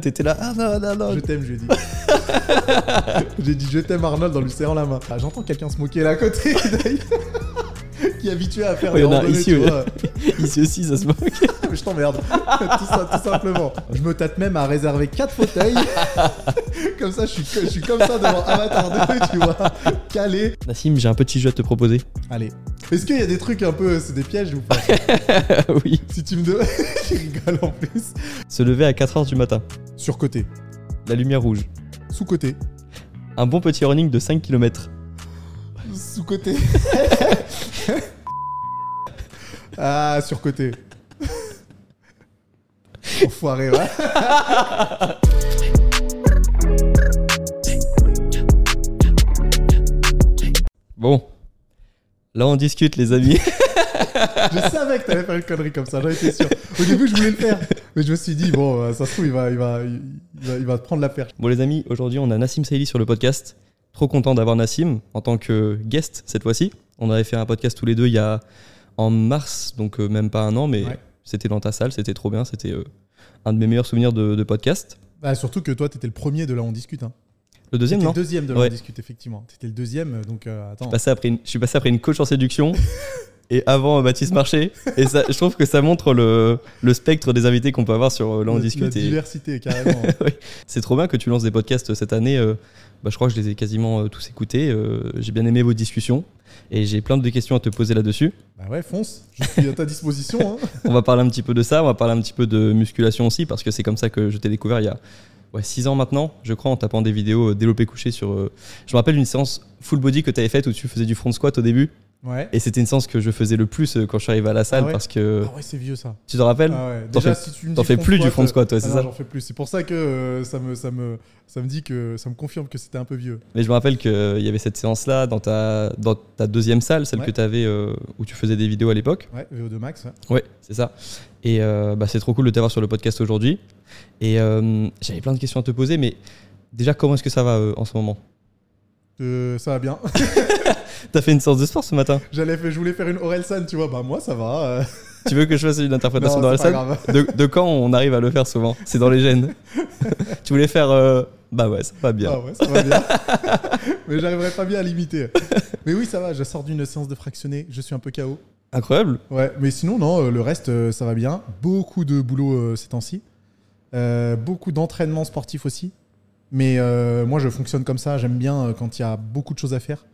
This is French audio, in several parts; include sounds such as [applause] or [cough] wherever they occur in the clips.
T'étais là, ah non, non, non. Je t'aime, je lui dit. [laughs] J'ai dit je t'aime Arnold en lui serrant la main. Ah, J'entends quelqu'un se moquer là à côté d'ailleurs. [laughs] qui est habitué à faire Ouais, des il y en a randonnées, ici, tu ouais. vois. [laughs] Ici aussi, ça se moque. [laughs] Je t'emmerde. tout ça, tout simplement. Je me tâte même à réserver 4 fauteuils. comme ça, je suis, je suis comme ça devant Avatar 2, tu vois. Calé. Nassim, j'ai un petit jeu à te proposer. Allez. Est-ce qu'il y a des trucs un peu. C'est des pièges ou pas? Oui. Si tu me donnes. tu rigoles en plus. Se lever à 4h du matin. Sur-côté. La lumière rouge. Sous-côté. Un bon petit running de 5 km. Sous-côté. [laughs] ah, sur-côté. Enfoiré, ouais. Bon. Là, on discute, les amis. [laughs] Je savais que t'allais faire une connerie comme ça, j'en étais sûr. Au début, je voulais le faire. Mais je me suis dit, bon, euh, ça se trouve, il va, il va, il va, il va te prendre la perche. bon, les amis, aujourd'hui, on a Nassim Saïli sur le podcast. Trop content d'avoir Nassim en tant que guest cette fois-ci. On avait fait un podcast tous les deux il y a en mars, donc euh, même pas un an, mais Ouais. c'était dans ta salle, c'était trop bien. C'était euh, un de mes meilleurs souvenirs de, de podcast. Bah, surtout que toi, t'étais le premier de là, on discute. Hein. Le deuxième, non le deuxième de là, Ouais. on discute, effectivement. T'étais le deuxième, donc euh, attends. passé après une- je suis passé après une coach en séduction [laughs] et avant euh, Baptiste Marché. Et ça, je trouve que ça montre le, le spectre des invités qu'on peut avoir sur euh, Là on La- discute. La et diversité, carrément. [laughs] c'est trop bien que tu lances des podcasts cette année. euh, bah, je crois que je les ai quasiment tous écoutés. j'ai bien aimé vos discussions et j'ai plein de questions à te poser là-dessus. bah ouais, fonce. Je suis à ta disposition. Hein. [laughs] On va parler un petit peu de ça, on va parler un petit peu de musculation aussi parce que c'est comme ça que je t'ai découvert il y a 6 ans maintenant, je crois, en tapant des vidéos euh, développé couché sur. euh, Je me rappelle une séance full body que tu avais faite où tu faisais du front squat au début. Ouais. Et c'était une séance que je faisais le plus euh, quand je suis arrivé à la salle ouais parce que. Ah ouais, c'est vieux ça. Tu te rappelles Ah ouais. T'en fais- si fais plus du front squat, ouais, ah c'est non, ça J'en fais plus. C'est pour ça que euh, ça me, ça me, ça me dit que ça me confirme que c'était un peu vieux. Mais je me rappelle qu'il y avait cette séance-là dans ta, dans ta deuxième salle, celle que tu avais où tu faisais des vidéos à l'époque. Ouais, VO2 Max. ouais. C'est ça. Et euh, bah, c'est trop cool de t'avoir sur le podcast aujourd'hui. Et euh, j'avais plein de questions à te poser, mais déjà, comment est-ce que ça va euh, en ce moment? Euh, ça va bien. [laughs] T'as fait une séance de sport ce matin J'allais faire, je voulais faire une Orelsan, tu vois. Bah moi, ça va. euh. [laughs] Tu veux que je fasse une interprétation Non, c'est pas grave. de, de quand on arrive à le faire souvent? C'est dans les gènes. [laughs] tu voulais faire. euh, Bah ouais, ça va bien. Ah ouais, ça va bien. [laughs] Mais j'arriverai pas bien à l'imiter. Mais oui, ça va. Je sors d'une séance de fractionné. Je suis un peu KO. Incroyable. Ouais, mais sinon, non, euh, le reste, euh, ça va bien. Beaucoup de boulot euh, ces temps-ci. Euh, beaucoup d'entraînement sportif aussi. Mais euh, moi, je fonctionne comme ça. J'aime bien euh, quand il y a beaucoup de choses à faire.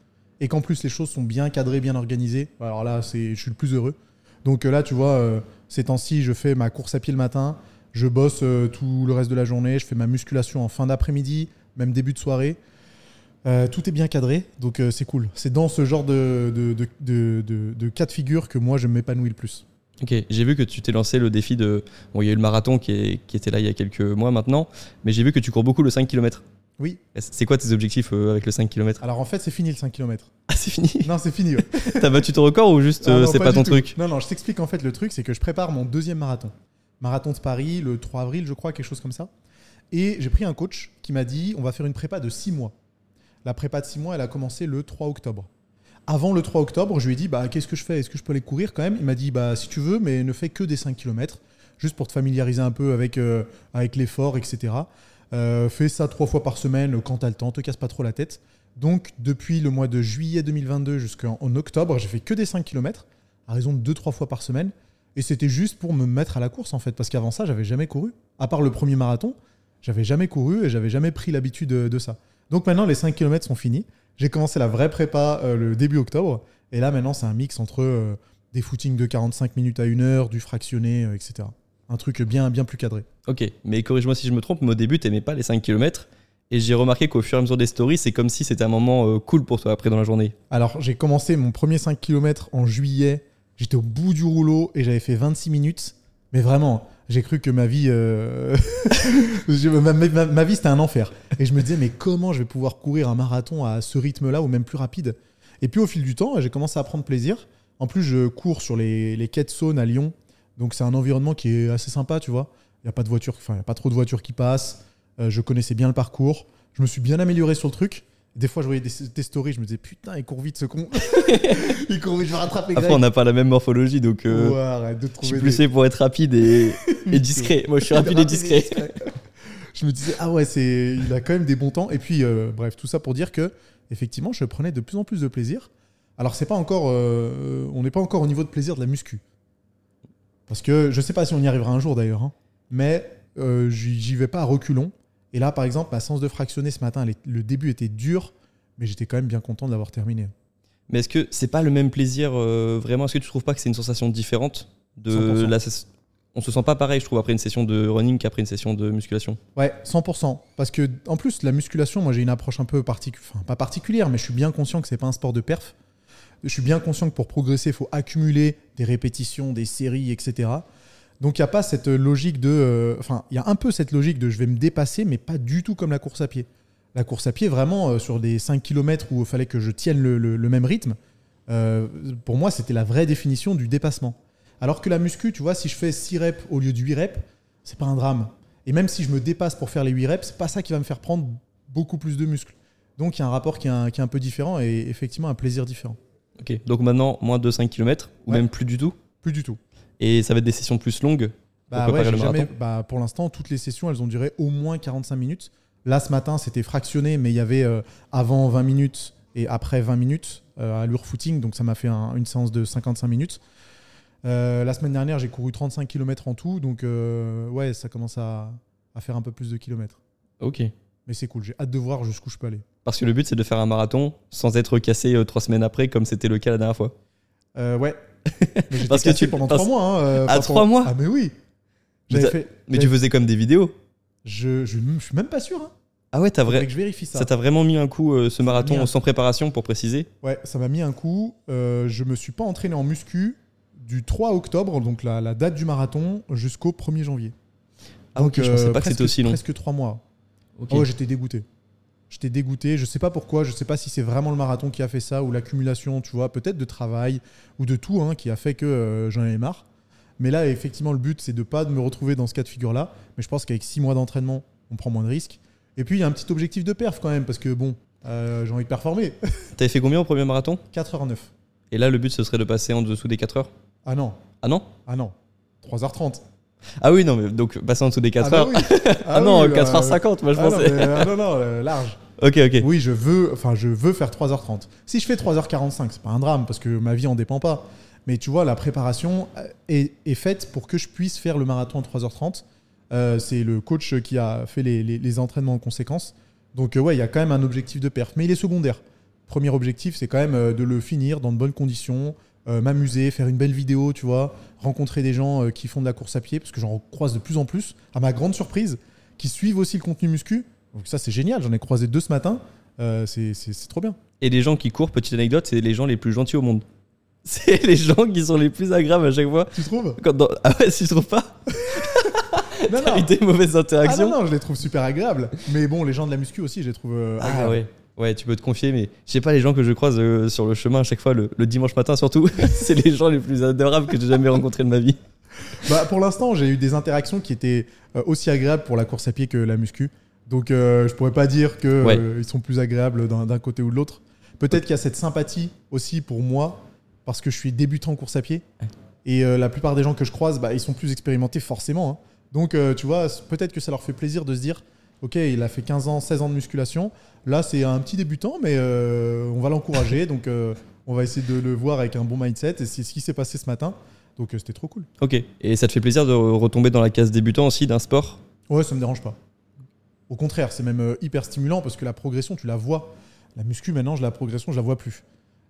Et qu'en plus, les choses sont bien cadrées, bien organisées. Alors là, je suis le plus heureux. Donc euh, là, tu vois, euh, ces temps-ci, je fais ma course à pied le matin. Je bosse euh, tout le reste de la journée. Je fais ma musculation en fin d'après-midi, même début de soirée. Tout est bien cadré, donc c'est cool. C'est dans ce genre de, de, de, de- cas de figure que moi, je m'épanouis le plus. Ok, j'ai vu que tu t'es lancé le défi de. Bon, il y a eu le marathon qui, qui était là il y a quelques mois maintenant, mais j'ai vu que tu cours beaucoup le 5 km. Oui. C'est quoi tes objectifs euh, avec le 5 km Alors en fait, c'est fini le 5 km. Ah, c'est fini? Non, c'est fini. ouais. [laughs] T'as battu ton record ou juste [laughs] Ah euh, c'est pas, ton tout. truc? Non, non, je t'explique en fait le truc, c'est que je prépare mon deuxième marathon. Marathon de Paris, le 3 avril, je crois, quelque chose comme ça. Et j'ai pris un coach qui m'a dit on va faire une prépa de 6 mois. La prépa de 6 mois, elle a commencé le 3 octobre. Avant le 3 octobre, je lui ai dit bah, qu'est-ce que je fais? Est-ce que je peux aller courir quand même? Il m'a dit bah, si tu veux, mais ne fais que des 5 km, juste pour te familiariser un peu avec, euh, avec l'effort, etc. Euh, fais ça trois fois par semaine quand tu as le temps, te casse pas trop la tête. Donc, depuis le mois de juillet 2022 jusqu'en en octobre, j'ai fait que des 5 km, à raison de 2-3 fois par semaine. Et c'était juste pour me mettre à la course, en fait, parce qu'avant ça, j'avais jamais couru. À part le premier marathon, j'avais jamais couru et j'avais jamais pris l'habitude de, ça. Donc maintenant, les 5 km sont finis. J'ai commencé la vraie prépa euh, le début octobre. Et là, maintenant, c'est un mix entre euh, des footings de 45 minutes à 1 heure, du fractionné, etc. Un truc bien, bien plus cadré. Ok, mais corrige-moi si je me trompe, mais au début, t'aimais pas les 5 km. Et j'ai remarqué qu'au fur et à mesure des stories, c'est comme si c'était un moment euh, cool pour toi après dans la journée. Alors, j'ai commencé mon premier 5 km en juillet. J'étais au bout du rouleau et j'avais fait 26 minutes. Mais vraiment, J'ai cru que ma vie, euh, [laughs] ma- ma vie c'était un enfer. Et je me disais, mais comment je vais pouvoir courir un marathon à ce rythme-là ou même plus rapide? Et puis au fil du temps, j'ai commencé à prendre plaisir. En plus, je cours sur les, les quais de Saône à Lyon. Donc c'est un environnement qui est assez sympa, tu vois. Il n'y a pas de voiture, enfin, il y a pas trop de voitures qui passent. Euh, je connaissais bien le parcours. Je me suis bien amélioré sur le truc. Des fois, je voyais des, des stories, je me disais, putain, il court vite ce con. [laughs] il court vite, je vais rattraper Après, on n'a pas la même morphologie, donc euh, Ouais, arrête de je trouver suis des- plus fait pour être rapide et, [laughs] et discret. Moi, je suis [laughs] rapide et discret. Je me disais, ah ouais, c'est, il a quand même des bons temps. Et puis, euh, bref, tout ça pour dire que, effectivement, je prenais de plus en plus de plaisir. Alors, c'est pas encore, on n'est pas encore au niveau de plaisir de la muscu. Parce que je sais pas si on y arrivera un jour d'ailleurs, hein, mais euh, j'y vais pas à reculons. Et là, par exemple, ma séance de fractionné ce matin, est- le début était dur, mais j'étais quand même bien content de l'avoir terminé. Mais est-ce que c'est pas le même plaisir euh, vraiment? Est-ce que tu trouves pas que c'est une sensation différente de 100%. la On se sent pas pareil, je trouve, après une session de running qu'après une session de musculation? Ouais, 100%. Parce que, en plus, la musculation, moi, j'ai une approche un peu particulière. Enfin, pas particulière, mais je suis bien conscient que c'est pas un sport de perf. Je suis bien conscient que pour progresser, il faut accumuler des répétitions, des séries, etc. Donc, il n'y a pas cette logique de. euh, Enfin, il y a un peu cette logique de je vais me dépasser, mais pas du tout comme la course à pied. La course à pied, vraiment, euh, sur des 5 km où il fallait que je tienne le, même rythme, euh, pour moi, c'était la vraie définition du dépassement. Alors que la muscu, tu vois, si je fais 6 reps au lieu de 8 reps, c'est pas un drame. Et même si je me dépasse pour faire les 8 reps, c'est pas ça qui va me faire prendre beaucoup plus de muscles. Donc il y a un rapport qui est un peu différent et effectivement un plaisir différent. Ok, donc maintenant, moins de 5 km, ou Ouais. même plus du tout. Plus du tout. Et ça va être des sessions plus longues. Bah Pour ouais, le jamais- bah, pour l'instant, toutes les sessions, elles ont duré au moins 45 minutes. Là, ce matin, c'était fractionné, mais il y avait euh, avant 20 minutes et après 20 minutes euh, à l'ur footing, donc ça m'a fait un- une séance de 55 minutes. Euh, la semaine dernière, j'ai couru 35 km en tout, donc euh, ouais, ça commence à, à faire un peu plus de kilomètres. Ok. Mais c'est cool, j'ai hâte de voir jusqu'où je peux aller. Parce que le but, c'est de faire un marathon sans être cassé euh, trois semaines après, comme c'était le cas la dernière fois. Euh, ouais. [laughs] Mais Parce que tu- pendant trois mois. Hein, euh, Ah, trois mois Ah, mais oui. Mais fait. Tu faisais comme des vidéos. Je, je, je suis même pas sûr. Hein. Ah ouais, t'as vrai. que je vérifie ça. Ça t'a vraiment mis un coup, euh, ce marathon, un- sans préparation, pour préciser Ouais, ça m'a mis un coup. Je me suis pas entraîné en muscu du 3 octobre, donc la, la date du marathon, jusqu'au 1er janvier. Ah ok, je pensais pas que c'était aussi long. Presque 3 mois. Ok. Ah ouais, j'étais dégoûté. J'étais dégoûté. Je sais pas pourquoi. Je sais pas si c'est vraiment le marathon qui a fait ça ou l'accumulation, tu vois, peut-être de travail ou de tout, hein, qui a fait que euh, j'en avais marre. Mais là, effectivement, le but, c'est de pas de me retrouver dans ce cas de figure-là. Mais je pense qu'avec 6 mois d'entraînement, on prend moins de risques. Et puis, il y a un petit objectif de perf quand même, parce que bon, euh, j'ai envie de performer. [laughs] T'avais fait combien au premier marathon? 4h09. Et là, le but, ce serait de passer en dessous des 4 heures? Ah non, Ah non? Ah non. 3h30. Ah oui, non, mais donc passer en dessous des 4 ah bah oui. [laughs] Ah, non, oui, bah, 4h50, moi je ah non, pensais. mais, ah non, non, euh, large. Ok, ok. Oui, je veux, enfin, je veux faire 3h30. Si je fais 3h45, c'est pas un drame parce que ma vie en dépend pas. Mais tu vois, la préparation euh, est, faite pour que je puisse faire le marathon en 3h30. Euh, c'est le coach qui a fait les, entraînements en conséquence. Donc, euh, ouais, il y a quand même un objectif de perf, mais il est secondaire. Premier objectif, c'est quand même euh, de le finir dans de bonnes conditions, m'amuser, faire une belle vidéo, tu vois, rencontrer des gens qui font de la course à pied, parce que j'en croise de plus en plus, à ma grande surprise, qui suivent aussi le contenu muscu. Donc ça, c'est génial. J'en ai croisé deux ce matin. Euh, c'est- trop bien. Et les gens qui courent, petite anecdote, c'est les gens les plus gentils au monde. [laughs] C'est les gens qui sont les plus agréables à chaque fois. Tu trouves? Quand dans- Ah ouais, si je trouve pas? [laughs] Non, eu des mauvaises Ah interactions non, non, je les trouve super agréables. Mais bon, les gens de la muscu aussi, je les trouve euh, Ah agréables. ouais. Ouais, tu peux te confier, mais je sais pas, les gens que je croise euh, sur le chemin à chaque fois, le, le dimanche matin surtout, [laughs] c'est les gens les plus adorables que j'ai jamais rencontrés de ma vie. Bah, pour l'instant, j'ai eu des interactions qui étaient euh, aussi agréables pour la course à pied que la muscu. Donc, euh, je pourrais pas dire qu'ils Ouais. sont plus agréables d'un côté ou de l'autre. Peut-être qu'il y a cette sympathie aussi pour moi, parce que je suis débutant en course à pied. Et euh, la plupart des gens que je croise, bah, ils sont plus expérimentés forcément. hein. Donc, euh, tu vois, peut-être que ça leur fait plaisir de se dire Ok, il a fait 15 ans, 16 ans de musculation. Là, c'est un petit débutant, mais euh, on va l'encourager. [laughs] donc, euh, on va essayer de le voir avec un bon mindset. Et c'est ce qui s'est passé ce matin. Donc, euh, c'était trop cool. Ok. Et ça te fait plaisir de retomber dans la case débutant aussi d'un sport? Ouais, ça me dérange pas. Au contraire, c'est même euh, hyper stimulant parce que la progression, tu la vois. La muscu, maintenant, je la progression, je la vois plus.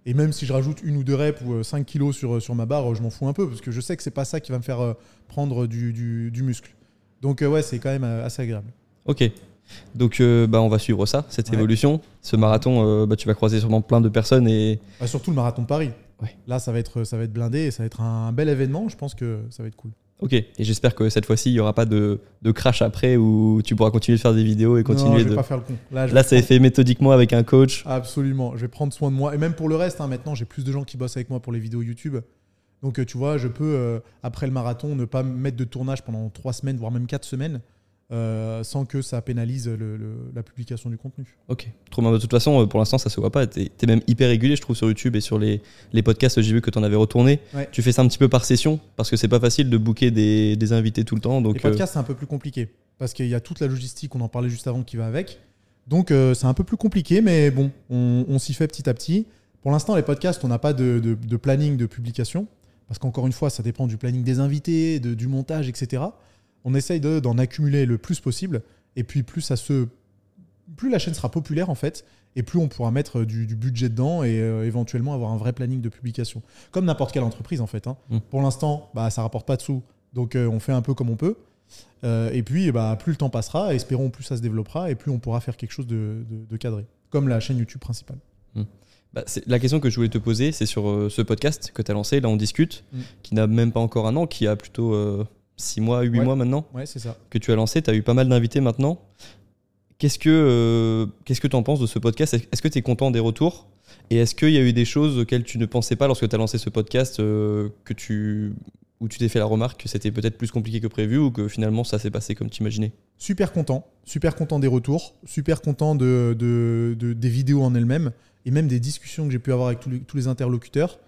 Et même si je rajoute une ou deux reps ou 5 kilos sur, euh, sur ma barre, euh, je m'en fous un peu parce que je sais que c'est pas ça qui va me faire euh, prendre du, du- du muscle. Donc, euh, ouais, c'est quand même euh, assez agréable. Ok. Donc euh, bah, on va suivre ça, cette Ouais. évolution. Ce marathon, euh, bah, tu vas croiser sûrement plein de personnes et Bah, surtout le marathon de Paris. Ouais. Là, ça va, être, ça va être blindé et ça va être un bel événement. Je pense que ça va être cool. Ok, et j'espère que cette fois-ci, il n'y aura pas de, de crash après où tu pourras continuer de faire des vidéos et Non, continuer je vais de. pas faire le con. Là, Là, ça est fait méthodiquement avec un coach. Absolument. Je vais prendre soin de moi. Et même pour le reste, hein, maintenant, j'ai plus de gens qui bossent avec moi pour les vidéos YouTube. Donc, euh, tu vois, je peux, euh, après le marathon, ne pas me mettre de tournage pendant trois semaines, voire même quatre semaines, euh, sans que ça pénalise le- le- la publication du contenu. Ok, trop bien. De toute façon, euh, pour l'instant, ça se voit pas. T'es es même hyper régulier, je trouve, sur YouTube et sur les, les podcasts. J'ai vu que tu en avais retourné. Ouais. Tu fais ça un petit peu par session parce que c'est pas facile de booker des, des invités tout le temps. les Donc, euh, podcasts, c'est un peu plus compliqué. Parce qu'il y a toute la logistique, on en parlait juste avant, qui va avec. Donc, euh, c'est un peu plus compliqué, mais bon, on, on s'y fait petit à petit. Pour l'instant, les podcasts, on n'a pas de, de- de planning de publication. Parce qu'encore une fois, ça dépend du planning des invités, de- du montage, etc. On essaye de- d'en accumuler le plus possible. Et puis, plus, ça se, plus la chaîne sera populaire, en fait, et plus on pourra mettre du, du budget dedans et euh, éventuellement avoir un vrai planning de publication. Comme n'importe quelle entreprise, en fait. hein. Mm. Pour l'instant, bah, ça rapporte pas de sous. Donc, euh, on fait un peu comme on peut. Euh, et puis, bah, plus le temps passera, espérons plus ça se développera et plus on pourra faire quelque chose de, de- de cadré, comme la chaîne YouTube principale. bah, c'est- la question que je voulais te poser, c'est sur euh, ce podcast que tu as lancé. Là, on discute, Mm. qui n'a même pas encore un an, qui a plutôt 6 mois, 8 Ouais. mois maintenant. Ouais, c'est ça. que tu as lancé, tu as eu pas mal d'invités maintenant. Qu'est-ce que euh, qu'est-ce que tu en penses de ce podcast? Est-ce que tu es content des retours? Et est-ce qu'il y a eu des choses auxquelles tu ne pensais pas lorsque tu as lancé ce podcast euh, que tu où tu t'es fait la remarque que c'était peut-être plus compliqué que prévu ou que finalement ça s'est passé comme tu imaginais Super content, super content des retours, super content de, de- de- des vidéos en elles-mêmes et même des discussions que j'ai pu avoir avec tous les, tous les interlocuteurs.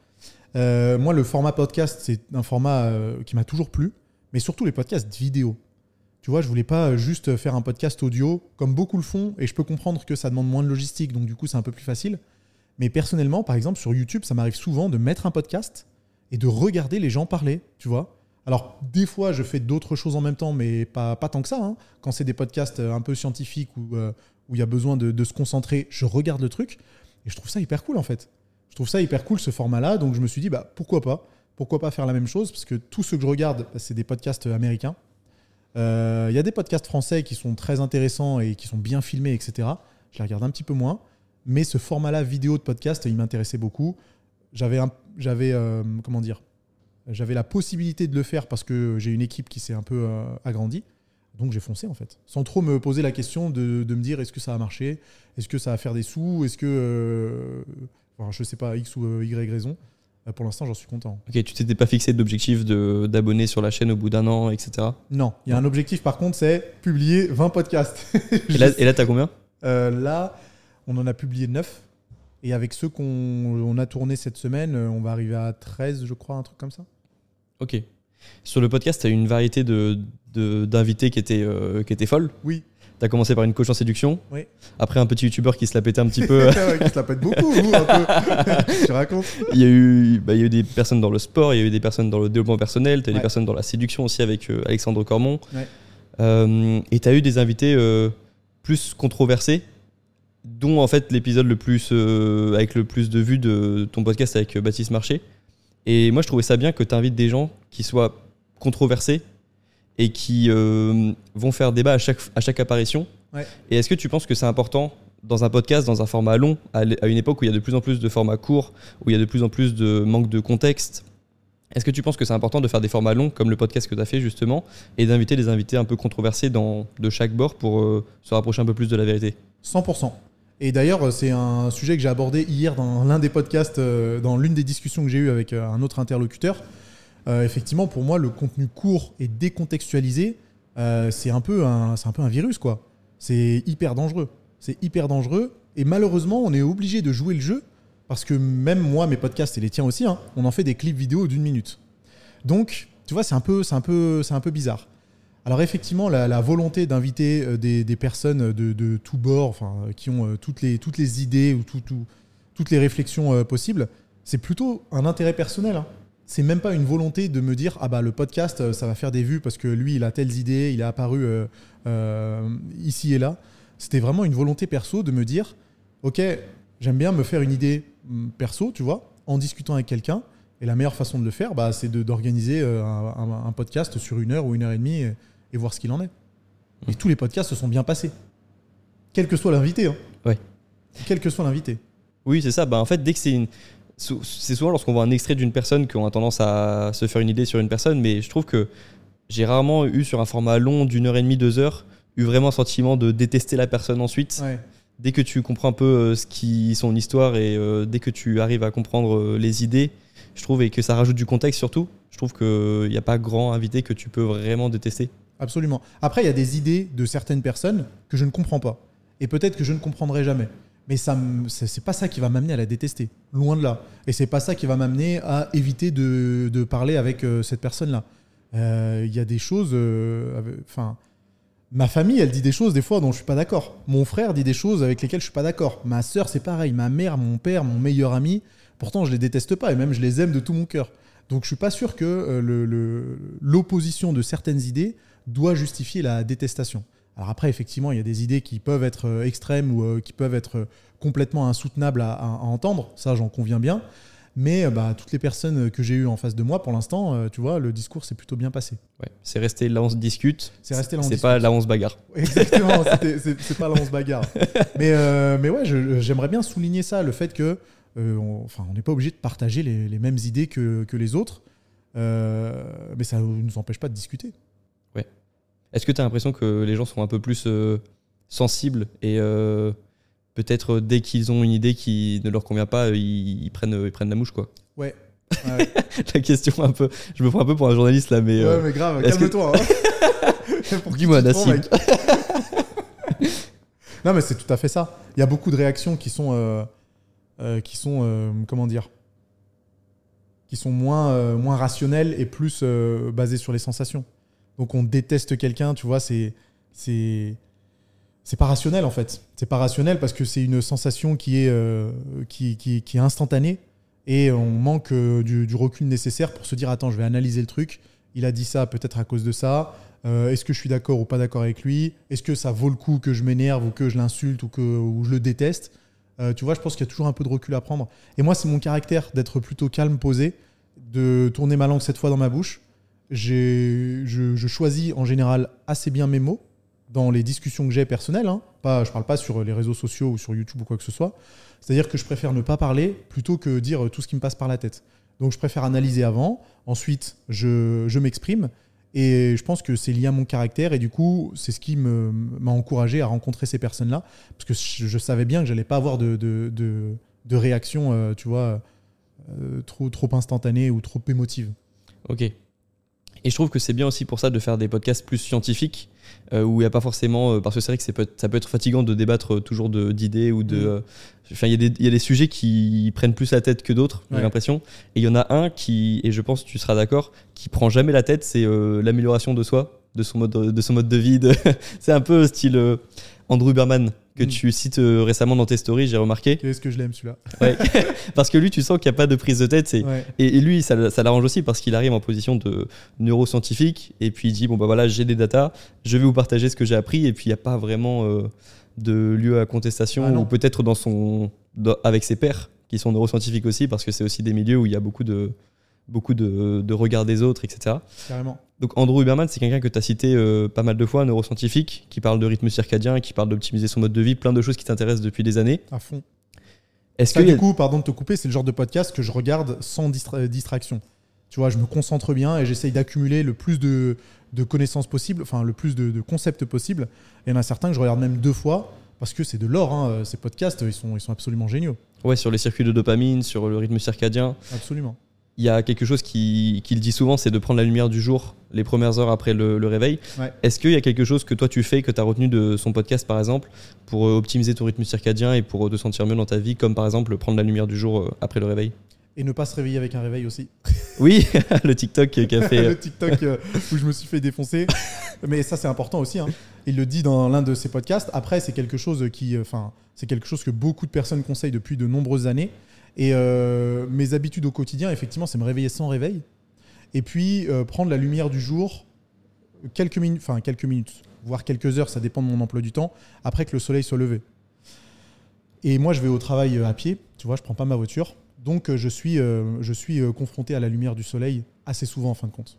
Euh, moi, le format podcast, c'est un format qui m'a toujours plu, mais surtout les podcasts vidéo. Tu vois, je voulais pas juste faire un podcast audio comme beaucoup le font et je peux comprendre que ça demande moins de logistique, donc du coup, c'est un peu plus facile. Mais personnellement, par exemple, sur YouTube, ça m'arrive souvent de mettre un podcast et de regarder les gens parler, tu vois. Alors, des fois, je fais d'autres choses en même temps, mais pas, pas tant que ça. hein. Quand c'est des podcasts euh, un peu scientifiques où euh, où il y a besoin de, de se concentrer, je regarde le truc et je trouve ça hyper cool en fait. Je trouve ça hyper cool ce format-là, donc je me suis dit, bah, pourquoi pas Pourquoi pas faire la même chose Parce que tous ceux que je regarde, bah, c'est des podcasts américains. Euh, Il y a des podcasts français qui sont très intéressants et qui sont bien filmés, etc. Je les regarde un petit peu moins. Mais ce format-là, vidéo de podcast, il m'intéressait beaucoup. J'avais, euh, la possibilité de le faire parce que j'ai une équipe qui s'est un peu euh, agrandie. Donc j'ai foncé en fait. Sans trop me poser la question de, me dire est-ce que ça va marcher Est-ce que ça va faire des sous? Est-ce que. euh, enfin, je sais pas, X ou euh, Y raison. Euh, Pour l'instant, j'en suis content. Ok, tu t'étais pas fixé d'objectif de- d'abonnés sur la chaîne au bout d'un an, etc. Non, il y a un objectif par contre, c'est publier 20 podcasts. [laughs] Et là, là t'as combien Euh, là, on en a publié 9. Et avec ceux qu'on on a tourné cette semaine, euh, on va arriver à 13, je crois, un truc comme ça. Ok. Sur le podcast, tu as eu une variété de- de- d'invités qui étaient, euh, qui étaient folles. Oui. Tu as commencé par une coach en séduction. Oui. Après, un petit youtubeur qui se la pétait un petit peu. [laughs] Qui se la pète beaucoup, vous, un peu. [laughs] tu racontes Il y, a eu, bah, il y a eu des personnes dans le sport, il y a eu des personnes dans le développement personnel, tu as eu Ouais. des personnes dans la séduction aussi avec euh, Alexandre Cormon. Ouais. Euh, et tu as eu des invités euh, plus controversés, dont en fait l'épisode le plus avec le plus de vues de ton podcast avec Baptiste Marché. Et moi je trouvais ça bien que tu invites des gens qui soient controversés et qui euh, vont faire débat à chaque, à chaque apparition. Ouais. Et est-ce que tu penses que c'est important dans un podcast, dans un format long, à une époque où il y a de plus en plus de formats courts, où il y a de plus en plus de manque de contexte Est-ce que tu penses que c'est important de faire des formats longs comme le podcast que tu as fait justement et d'inviter des invités un peu controversés dans, de chaque bord pour euh, se rapprocher un peu plus de la vérité? 100%. Et d'ailleurs, c'est un sujet que j'ai abordé hier dans l'un des podcasts, euh, dans l'une des discussions que j'ai eues avec euh, un autre interlocuteur. Euh, effectivement, pour moi, le contenu court et décontextualisé, euh, c'est un, peu un- un peu un virus, quoi. C'est hyper dangereux. C'est hyper dangereux. Et malheureusement, on est obligé de jouer le jeu parce que même moi, mes podcasts et les tiens aussi, hein, on en fait des clips vidéo d'une minute. Donc, tu vois, c'est un peu, un peu, un peu bizarre. Alors effectivement, la, la volonté d'inviter euh, des, des personnes de, de tous bords, enfin, qui ont toutes, les, toutes les idées ou tout- tout- toutes les réflexions possibles, c'est plutôt un intérêt personnel. hein. C'est même pas une volonté de me dire ah bah le podcast euh, ça va faire des vues parce que lui il a telles idées, il est apparu euh, euh, ici et là. C'était vraiment une volonté perso de me dire ok j'aime bien me faire une idée hum, perso tu vois en discutant avec quelqu'un et la meilleure façon de le faire bah, c'est de- d'organiser un, un- un podcast sur une heure ou une heure et demie et, et voir ce qu'il en est. Et tous les podcasts se sont bien passés. Quel que soit l'invité. hein. Ouais. Quel que soit l'invité. Oui, c'est ça. Bah, en fait, dès que c'est une. C'est souvent lorsqu'on voit un extrait d'une personne qu'on a tendance à se faire une idée sur une personne, mais je trouve que j'ai rarement eu sur un format long d'une heure et demie, deux heures, eu vraiment un sentiment de détester la personne ensuite. Ouais. Dès que tu comprends un peu euh, ce qui son histoire et euh, dès que tu arrives à comprendre euh, les idées, je trouve et que ça rajoute du contexte surtout, je trouve qu'il n'y a pas grand invité que tu peux vraiment détester. Absolument. Après, il y a des idées de certaines personnes que je ne comprends pas. Et peut-être que je ne comprendrai jamais. Mais ça, c'est pas ça qui va m'amener à la détester. Loin de là. Et c'est pas ça qui va m'amener à éviter de, parler avec euh, cette personne-là. Euh, Il y a des choses. euh, Enfin. ma famille, elle dit des choses des fois dont je suis pas d'accord. Mon frère dit des choses avec lesquelles je suis pas d'accord. Ma sœur, c'est pareil. Ma mère, mon père, mon meilleur ami. Pourtant, je les déteste pas et même je les aime de tout mon cœur. Donc, je suis pas sûr que euh, l'opposition de certaines idées doit justifier la détestation. Alors après, effectivement, il y a des idées qui peuvent être euh, extrêmes ou euh, qui peuvent être euh, complètement insoutenables à, à- à entendre. Ça, j'en conviens bien. Mais bah, toutes les personnes que j'ai eues en face de moi, pour l'instant, tu vois, le discours s'est plutôt bien passé. Ouais, c'est resté là on se discute. C'est resté là, on C'est pas là on se bagarre. Exactement, c'est pas là on se bagarre. [laughs] Mais, euh, mais ouais, j'aimerais bien souligner ça, le fait que euh, on- enfin, n'est pas obligé de partager les, les mêmes idées que, que les autres, Euh, mais ça ne nous empêche pas de discuter. Est-ce que tu as l'impression que les gens sont un peu plus euh, sensibles et euh, peut-être euh, dès qu'ils ont une idée qui ne leur convient pas, ils, ils prennent, ils prennent la mouche quoi? Ouais. Ouais, [laughs] La question un peu, je me prends un peu pour un journaliste là, mais Ouais, mais grave, que- calme-toi. hein. [laughs] Dis-moi, Nassim. mec [laughs] non, mais c'est tout à fait ça. Il y a beaucoup de réactions qui sont, euh, euh, qui sont euh, comment dire, qui sont moins, moins rationnelles et plus basées sur les sensations. Donc on déteste quelqu'un, tu vois, c'est c'est c'est pas rationnel en fait. C'est pas rationnel parce que c'est une sensation qui est euh, qui, qui, instantanée et on manque euh, du, recul nécessaire pour se dire attends, je vais analyser le truc. Il a dit ça peut-être à cause de ça. Euh, Est-ce que je suis d'accord ou pas d'accord avec lui? Est-ce que ça vaut le coup que je m'énerve ou que je l'insulte ou que je le déteste? Tu vois, je pense qu'il y a toujours un peu de recul à prendre. Et moi, c'est mon caractère d'être plutôt calme, posé, de tourner ma langue cette fois dans ma bouche. Je, je choisis en général assez bien mes mots dans les discussions que j'ai personnelles. Hein. Pas, je parle pas sur les réseaux sociaux ou sur YouTube ou quoi que ce soit. C'est-à-dire que je préfère ne pas parler plutôt que dire tout ce qui me passe par la tête. Donc je préfère analyser avant. Ensuite, je, je m'exprime. Et je pense que c'est lié à mon caractère. Et du coup, c'est ce qui m'a encouragé à rencontrer ces personnes-là. Parce que je, savais bien que j'allais pas avoir de, de, de, de réaction, euh, tu vois, euh, trop, trop instantanée ou trop émotive. Ok. Et je trouve que c'est bien aussi pour ça de faire des podcasts plus scientifiques, euh, où il n'y a pas forcément. euh, parce que c'est vrai que peut- ça peut être fatigant de débattre euh, toujours d'idées ou de. Mm. euh, Enfin, il y, a des- il y a des sujets qui prennent plus la tête que d'autres, j'ai Ouais. l'impression. Et il y en a un qui, et je pense que tu seras d'accord, qui prend jamais la tête, c'est l'amélioration de soi, de son mode de, son mode de vie. [laughs] c'est un peu style Andrew Berman, que Mm. tu cites euh, récemment dans tes stories, j'ai remarqué. Qu'est-ce que je l'aime celui-là? [laughs] Ouais. [laughs] parce que lui, tu sens qu'il n'y a pas de prise de tête. Ouais. et, et lui, ça, ça l'arrange aussi parce qu'il arrive en position de neuroscientifique et puis il dit bon bah voilà, j'ai des datas, je vais vous partager ce que j'ai appris et puis il n'y a pas vraiment euh, de lieu à contestation Ah ou peut-être dans son dans- avec ses pairs qui sont neuroscientifiques aussi parce que c'est aussi des milieux où il y a beaucoup de beaucoup de, de regard des autres, etc. Carrément. Donc Andrew Huberman, c'est quelqu'un que tu as cité euh, pas mal de fois, un neuroscientifique, qui parle de rythme circadien, qui parle d'optimiser son mode de vie, plein de choses qui t'intéressent depuis des années. À fond. Est-ce que du coup, pardon de te couper, c'est le genre de podcast que je regarde sans distra- distraction. Tu vois, je me concentre bien et j'essaye d'accumuler le plus de, de connaissances possible, enfin le plus de, de concepts possible. Et il y en a certains que je regarde même deux fois parce que c'est de l'or. hein. Ces podcasts, ils sont, ils sont absolument géniaux. ouais, sur les circuits de dopamine, sur le rythme circadien, Absolument. Il y a quelque chose qui- qu'il dit souvent, c'est de prendre la lumière du jour les premières heures après le, le réveil. Ouais. Est-ce qu'il y a quelque chose que toi tu fais, que tu as retenu de son podcast par exemple, pour euh, optimiser ton rythme circadien et pour euh, te sentir mieux dans ta vie, comme par exemple prendre la lumière du jour euh, après le réveil? Et ne pas se réveiller avec un réveil aussi. [laughs] Oui, [laughs] le TikTok qui a fait. [laughs] le TikTok où je me suis fait défoncer. Mais ça, c'est important aussi. hein. Il le dit dans l'un de ses podcasts. Après, c'est quelque chose qui, enfin, c'est quelque chose que beaucoup de personnes conseillent depuis de nombreuses années. Et euh, mes habitudes au quotidien, effectivement, c'est me réveiller sans réveil. Et puis euh, prendre la lumière du jour quelques minutes, enfin quelques minutes, voire quelques heures, ça dépend de mon emploi du temps, après que le soleil soit levé. Et moi, je vais au travail euh, à pied, tu vois, je prends pas ma voiture. Donc, je suis, euh, je suis confronté à la lumière du soleil assez souvent en fin de compte.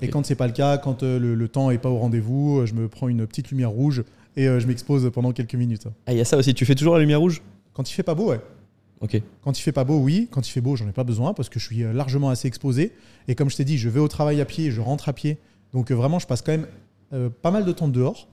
Et quand c'est pas le cas, quand le, le temps est pas au rendez-vous, je me prends une petite lumière rouge et je m'expose pendant quelques minutes. Ah, il y a ça aussi, tu fais toujours la lumière rouge? Quand il fait pas beau, ouais. Quand il fait pas beau, oui. Quand il fait beau, j'en ai pas besoin parce que je suis euh, largement assez exposé. Et comme je t'ai dit, je vais au travail à pied, je rentre à pied. Donc euh, vraiment, je passe quand même euh, pas mal de temps dehors.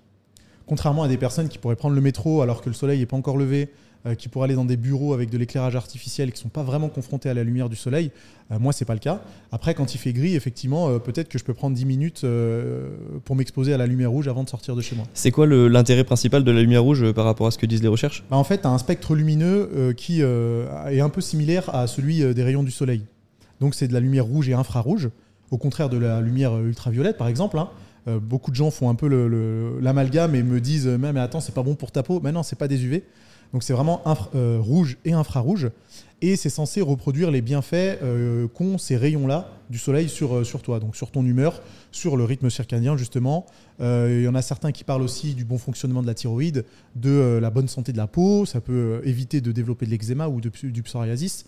Contrairement à des personnes qui pourraient prendre le métro alors que le soleil n'est pas encore levé, qui pourraient aller dans des bureaux avec de l'éclairage artificiel, qui ne sont pas vraiment confrontés à la lumière du soleil. Euh, moi, c'est pas le cas. Après, quand il fait gris, effectivement, euh, peut-être que je peux prendre 10 minutes euh, pour m'exposer à la lumière rouge avant de sortir de chez moi. C'est quoi l'intérêt principal de la lumière rouge euh, par rapport à ce que disent les recherches? Bah, en fait, tu as un spectre lumineux euh, qui euh, est un peu similaire à celui euh, des rayons du soleil. Donc, c'est de la lumière rouge et infrarouge, au contraire de la lumière euh, ultraviolette, par exemple. hein. Euh, beaucoup de gens font un peu l'amalgame et me disent euh, mais, mais attends, c'est pas bon pour ta peau. Mais non, c'est pas des UV. Donc, c'est vraiment infra- euh, rouge et infrarouge. Et c'est censé reproduire les bienfaits euh, qu'ont ces rayons-là du soleil sur, euh, sur toi, donc sur ton humeur, sur le rythme circadien, justement. Il y en a certains qui parlent aussi du bon fonctionnement de la thyroïde, de la bonne santé de la peau. Ça peut éviter de développer de l'eczéma ou de, du psoriasis.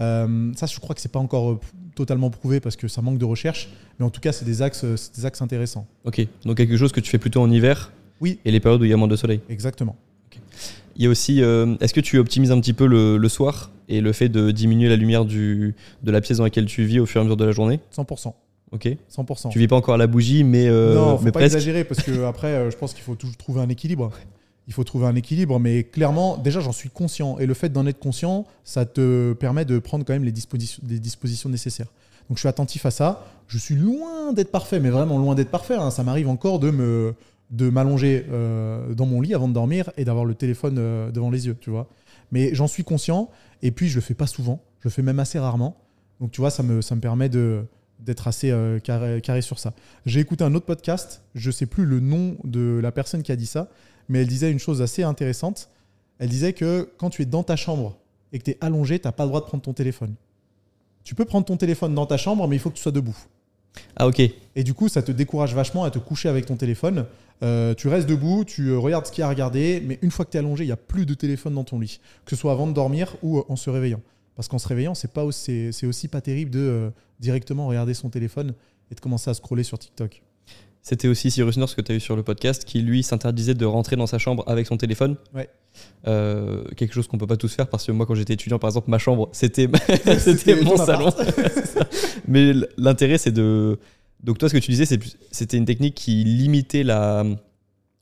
Euh, ça, je crois que c'est pas encore totalement prouvé parce que ça manque de recherche. Mais en tout cas, c'est des axes, des axes intéressants. Ok, donc quelque chose que tu fais plutôt en hiver Oui. et les périodes où il y a moins de soleil. Exactement. Il y a aussi, euh, est-ce que tu optimises un petit peu le, le soir et le fait de diminuer la lumière du, de la pièce dans laquelle tu vis au fur et à mesure de la journée 100%. Ok. 100%. Tu vis pas encore à la bougie, mais, euh, non, faut mais pas presque. exagérer parce que [laughs] après, euh, je pense qu'il faut toujours trouver un équilibre. Il faut trouver un équilibre, mais clairement, déjà, j'en suis conscient. Et le fait d'en être conscient, ça te permet de prendre quand même les dispositions nécessaires. Donc, je suis attentif à ça. Je suis loin d'être parfait, mais vraiment loin d'être parfait. hein. Ça m'arrive encore de me de m'allonger euh, dans mon lit avant de dormir et d'avoir le téléphone euh, devant les yeux, tu vois. Mais j'en suis conscient. Et puis, je le fais pas souvent. Je le fais même assez rarement. Donc, tu vois, ça me, ça me permet de d'être assez euh, carré, carré sur ça. J'ai écouté un autre podcast, je sais plus le nom de la personne qui a dit ça, mais elle disait une chose assez intéressante. Elle disait que quand tu es dans ta chambre et que tu es allongé, tu n'as pas le droit de prendre ton téléphone. Tu peux prendre ton téléphone dans ta chambre, mais il faut que tu sois debout. Ah ok. Et du coup, ça te décourage vachement à te coucher avec ton téléphone. Euh, tu restes debout, tu euh, regardes ce qu'il y a à regarder, mais une fois que tu es allongé, il n'y a plus de téléphone dans ton lit, que ce soit avant de dormir ou euh, en se réveillant. Parce qu'en se réveillant, c'est pas aussi, pas terrible de directement regarder son téléphone et de commencer à scroller sur TikTok. C'était aussi Cyrus North que tu as eu sur le podcast qui lui s'interdisait de rentrer dans sa chambre avec son téléphone. Ouais. Euh, quelque chose qu'on peut pas tous faire parce que moi quand j'étais étudiant par exemple ma chambre [laughs] [laughs] c'était c'était mon salon. [laughs] Mais l'intérêt c'est de donc toi ce que tu disais c'était une technique qui limitait la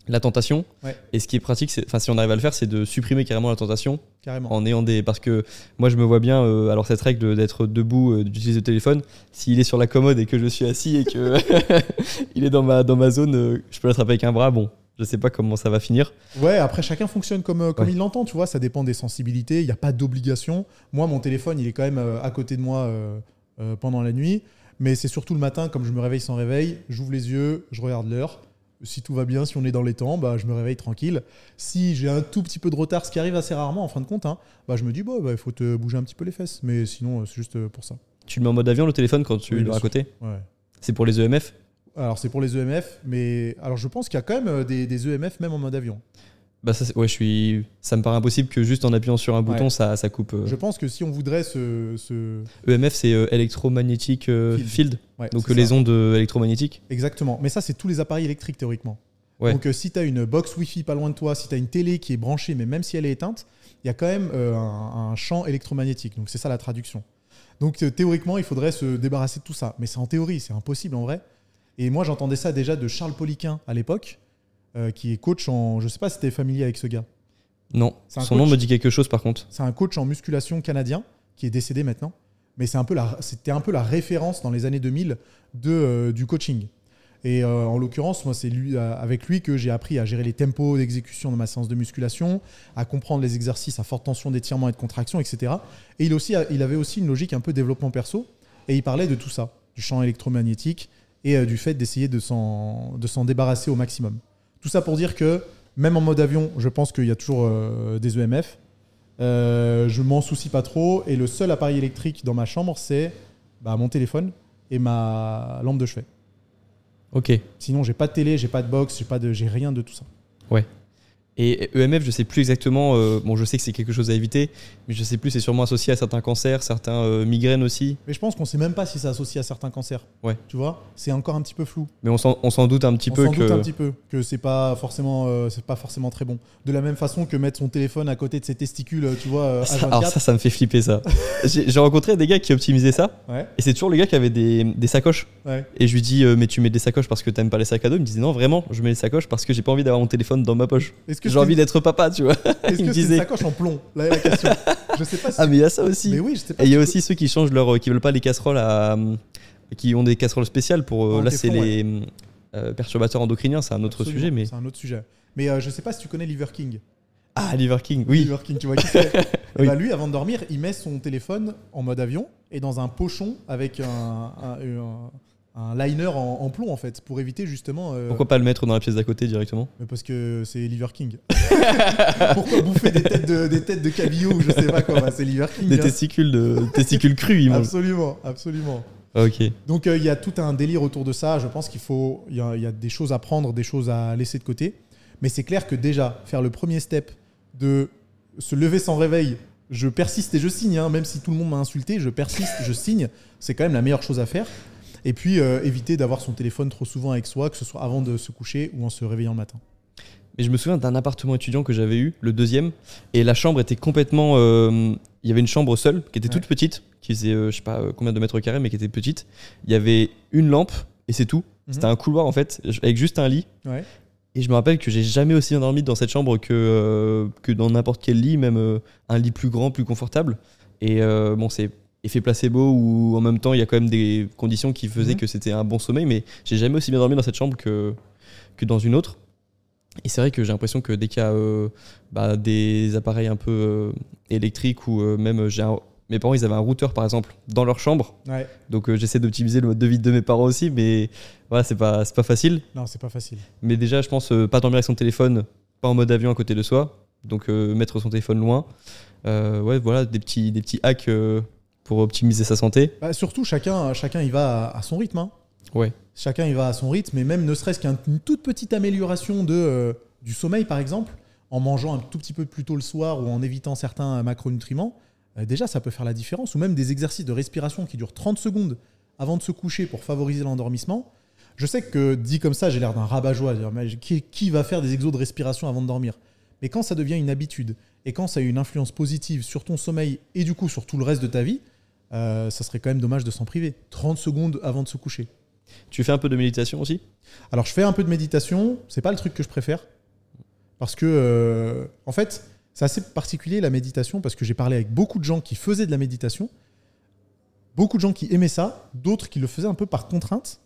la tentation Ouais. et ce qui est pratique c'est enfin si on arrive à le faire c'est de supprimer carrément la tentation Carrément. en ayant des parce que moi je me vois bien euh, alors cette règle d'être debout euh, d'utiliser le téléphone s'il est sur la commode et que je suis assis et que [laughs] il est dans ma dans ma zone euh, je peux l'attraper avec un bras bon je sais pas comment ça va finir Ouais, après chacun fonctionne comme, euh, comme Ouais. il l'entend, tu vois, ça dépend des sensibilités, il n'y a pas d'obligation. Moi, mon téléphone, il est quand même à côté de moi pendant la nuit, mais c'est surtout le matin, comme je me réveille sans réveil, j'ouvre les yeux, je regarde l'heure. Si tout va bien, si on est dans les temps, bah, je me réveille tranquille. Si j'ai un tout petit peu de retard, ce qui arrive assez rarement en fin de compte, hein, bah, je me dis, bon, bah, il faut te bouger un petit peu les fesses, mais sinon, euh, c'est juste euh, pour ça. tu le mets en mode avion le téléphone quand tu Oui, à côté Ouais. c'est pour les EMF Alors, c'est pour les EMF, mais alors je pense qu'il y a quand même euh, des, des EMF même en mode avion. Bah ça ouais je suis ça me paraît impossible que juste en appuyant sur un bouton ça, ça coupe euh. Je pense que si on voudrait se- EMF c'est euh, électromagnétique euh, Field. field, ouais, donc euh, les ça. ondes électromagnétiques Exactement. Mais ça, c'est tous les appareils électriques théoriquement. Donc, si tu as une box Wi-Fi pas loin de toi, si tu as une télé qui est branchée, mais même si elle est éteinte, il y a quand même un, un champ électromagnétique. Donc, c'est ça la traduction. Donc, théoriquement, il faudrait se débarrasser de tout ça. Mais c'est en théorie, c'est impossible en vrai. Et moi, j'entendais ça déjà de Charles Poliquin à l'époque, euh, qui est coach en. Je sais pas si tu es familier avec ce gars. non son nom me dit quelque chose par contre C'est un coach en musculation canadien qui est décédé maintenant. Mais c'est un peu la, c'était un peu la référence dans les années 2000 de, euh, du coaching. Et euh, en l'occurrence, moi, c'est lui, avec lui que j'ai appris à gérer les tempos d'exécution de ma séance de musculation, à comprendre les exercices à forte tension d'étirement et de contraction, etc. Et il, aussi, il avait aussi une logique un peu développement perso. Et il parlait de tout ça, du champ électromagnétique et du fait d'essayer de s'en, de s'en débarrasser au maximum. Tout ça pour dire que même en mode avion, je pense qu'il y a toujours euh, des EMF. Euh, je m'en soucie pas trop. Et le seul appareil électrique dans ma chambre, c'est bah, mon téléphone et ma lampe de chevet. ok Sinon, j'ai pas de télé, j'ai pas de box, j'ai pas de, j'ai rien de tout ça. Et EMF, je sais plus exactement. euh, bon, je sais que c'est quelque chose à éviter, mais je sais plus. C'est sûrement associé à certains cancers, certains euh, migraines aussi. Mais je pense qu'on sait même pas si c'est associé à certains cancers. Ouais. Tu vois, c'est encore un petit peu flou. Mais on s'en doute un petit on peu s'en que. doute un petit peu que c'est pas forcément, euh, c'est pas forcément très bon. De la même façon que mettre son téléphone à côté de ses testicules, tu vois, Ça- H24. alors ça, ça me fait flipper ça. [laughs] J'ai rencontré des gars qui optimisaient ça, Ouais, et c'est toujours le gars qui avait des, des sacoches. ouais. Et je lui dis, mais tu mets des sacoches parce que t'aimes pas les sacs à dos Il me disait, non, vraiment, je mets les sacoches parce que j'ai pas envie d'avoir mon téléphone dans ma poche. Est-ce J'ai envie d'être papa, tu vois. Est-ce [laughs] que c'est une disait. sacoche en plomb Là est la question. je sais pas [laughs] si. Ah, mais il y a ça aussi. Mais oui, je sais pas. Et il y a si aussi ceux qui changent leur. euh, qui veulent pas les casseroles à. euh, qui ont des casseroles spéciales pour. euh, En là, c'est les euh, perturbateurs endocriniens, c'est un autre Absolument, sujet, mais. C'est un autre sujet. Mais euh, je sais pas si tu connais Liver King. Ah, Liver King, oui. Liver King, tu vois qui c'est [laughs] Oui. Bah, Lui, avant de dormir, il met son téléphone en mode avion et dans un pochon avec un, un- un- un liner en, en plomb, en fait, pour éviter justement. euh, Pourquoi pas le mettre dans la pièce d'à côté directement? Mais Parce que c'est Liver King. [laughs] Pourquoi bouffer des têtes de, des têtes de cabillaud ou je sais pas quoi? Bah, C'est Liver King. Des hein. testicules, de... testicules crus, mangent. Absolument, absolument. Ok. Donc euh, il y a tout un délire autour de ça. Je pense qu'il faut, il y, a- il y a des choses à prendre, des choses à laisser de côté. Mais c'est clair que déjà faire le premier step de se lever sans réveil, je persiste et je signe. hein, même si tout le monde m'a insulté, je persiste, je signe. C'est quand même la meilleure chose à faire. Et puis euh, éviter d'avoir son téléphone trop souvent avec soi, que ce soit avant de se coucher ou en se réveillant le matin. Mais je me souviens d'un appartement étudiant que j'avais eu, le deuxième, et la chambre était complètement. euh, Il y avait une chambre seule qui était toute Ouais. petite, qui faisait euh, je sais pas combien de mètres carrés, mais qui était petite. Il y avait une lampe et c'est tout. C'était un couloir en fait, avec juste un lit. Ouais. Et je me rappelle que j'ai jamais aussi bien dormi dans cette chambre que, euh, que dans n'importe quel lit, même euh, un lit plus grand, plus confortable. Et euh, bon, c'est effet placebo ou en même temps, il y a quand même des conditions qui faisaient Mhm. que c'était un bon sommeil, mais j'ai jamais aussi bien dormi dans cette chambre que, que dans une autre. Et c'est vrai que j'ai l'impression que dès qu'il y a euh, bah, des appareils un peu euh, électriques ou euh, même j'ai un- mes parents ils avaient un routeur par exemple dans leur chambre, Ouais. donc euh, j'essaie d'optimiser le mode de vie de mes parents aussi, mais voilà c'est pas c'est pas facile. Non, c'est pas facile. Mais déjà, je pense euh, pas dormir avec son téléphone, pas en mode avion à côté de soi. Donc euh, mettre son téléphone loin. Euh, ouais, voilà, des petits, des petits hacks euh, pour optimiser sa santé. Bah, surtout, chacun, chacun il va à, à son rythme. hein. Ouais. Chacun il va à son rythme, et même ne serait-ce qu'une toute petite amélioration de, euh, du sommeil, par exemple, en mangeant un tout petit peu plus tôt le soir ou en évitant certains macronutriments, euh, déjà ça peut faire la différence. Ou même des exercices de respiration qui durent 30 secondes avant de se coucher pour favoriser l'endormissement. Je sais que dit comme ça, j'ai l'air d'un rabat-joie. Qui, qui va faire des exos de respiration avant de dormir? Mais quand ça devient une habitude et quand ça a une influence positive sur ton sommeil et du coup sur tout le reste de ta vie, euh, ça serait quand même dommage de s'en priver. 30 secondes avant de se coucher. Tu fais un peu de méditation aussi? Alors je fais un peu de méditation, c'est pas le truc que je préfère. Parce que, euh, en fait, c'est assez particulier la méditation parce que j'ai parlé avec beaucoup de gens qui faisaient de la méditation, beaucoup de gens qui aimaient ça, d'autres qui le faisaient un peu par contrainte.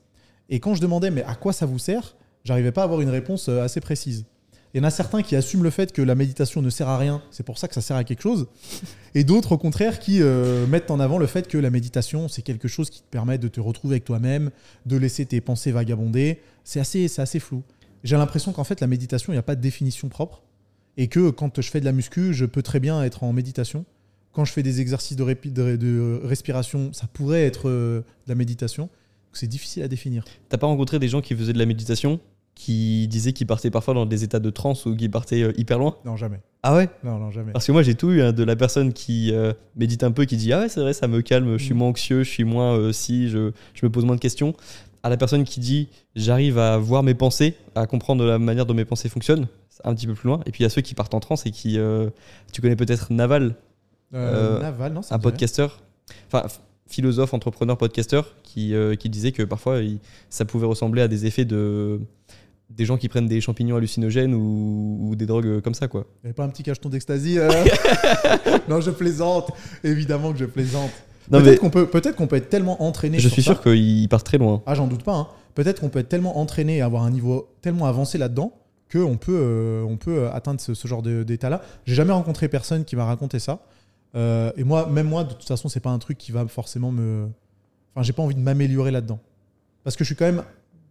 Et quand je demandais, mais à quoi ça vous sert? J'arrivais pas à avoir une réponse euh, assez précise. Il y en a certains qui assument le fait que la méditation ne sert à rien, c'est pour ça que ça sert à quelque chose. Et d'autres, au contraire, qui euh, mettent en avant le fait que la méditation, c'est quelque chose qui te permet de te retrouver avec toi-même, de laisser tes pensées vagabonder. C'est assez, flou. J'ai l'impression qu'en fait, la méditation, il n'y a pas de définition propre. Et que quand je fais de la muscu, je peux très bien être en méditation. Quand je fais des exercices de, de respiration, ça pourrait être euh, de la méditation. C'est difficile à définir. T'as pas rencontré des gens qui faisaient de la méditation? Qui disaient qu'ils partaient parfois dans des états de transe ou qu'ils partaient euh, hyper loin Non, jamais. Ah ouais? Non, non, jamais. Parce que moi j'ai tout eu hein, de la personne qui euh, médite un peu, qui dit ah ouais c'est vrai ça me calme, je suis Mm. moins anxieux, je suis moins euh, si, je, je me pose moins de questions. À la personne qui dit j'arrive à voir mes pensées, à comprendre la manière dont mes pensées fonctionnent, un petit peu plus loin. Et puis il y a ceux qui partent en transe et qui, tu connais peut-être Naval, Naval, non, ça un podcasteur, enfin philosophe, entrepreneur, podcasteur, qui, euh, qui disait que parfois il- ça pouvait ressembler à des effets de des gens qui prennent des champignons hallucinogènes ou, ou des drogues euh, comme ça quoi. Il n'y avait pas un petit cacheton d'ecstasy euh [laughs] Non, je plaisante. Évidemment que je plaisante. Mais Peut-être qu'on peut, qu'on peut être tellement entraîné. je suis ça. sûr qu'il part très loin. Ah, j'en doute pas. hein. Peut-être qu'on peut être tellement entraîné et avoir un niveau tellement avancé là-dedans qu'on peut, euh, on peut euh, atteindre ce, ce genre d'état-là. J'ai jamais rencontré personne qui m'a raconté ça. Euh, et moi, même moi, de toute façon, c'est pas un truc qui va forcément me. Enfin, j'ai pas envie de m'améliorer là-dedans. Parce que je suis quand même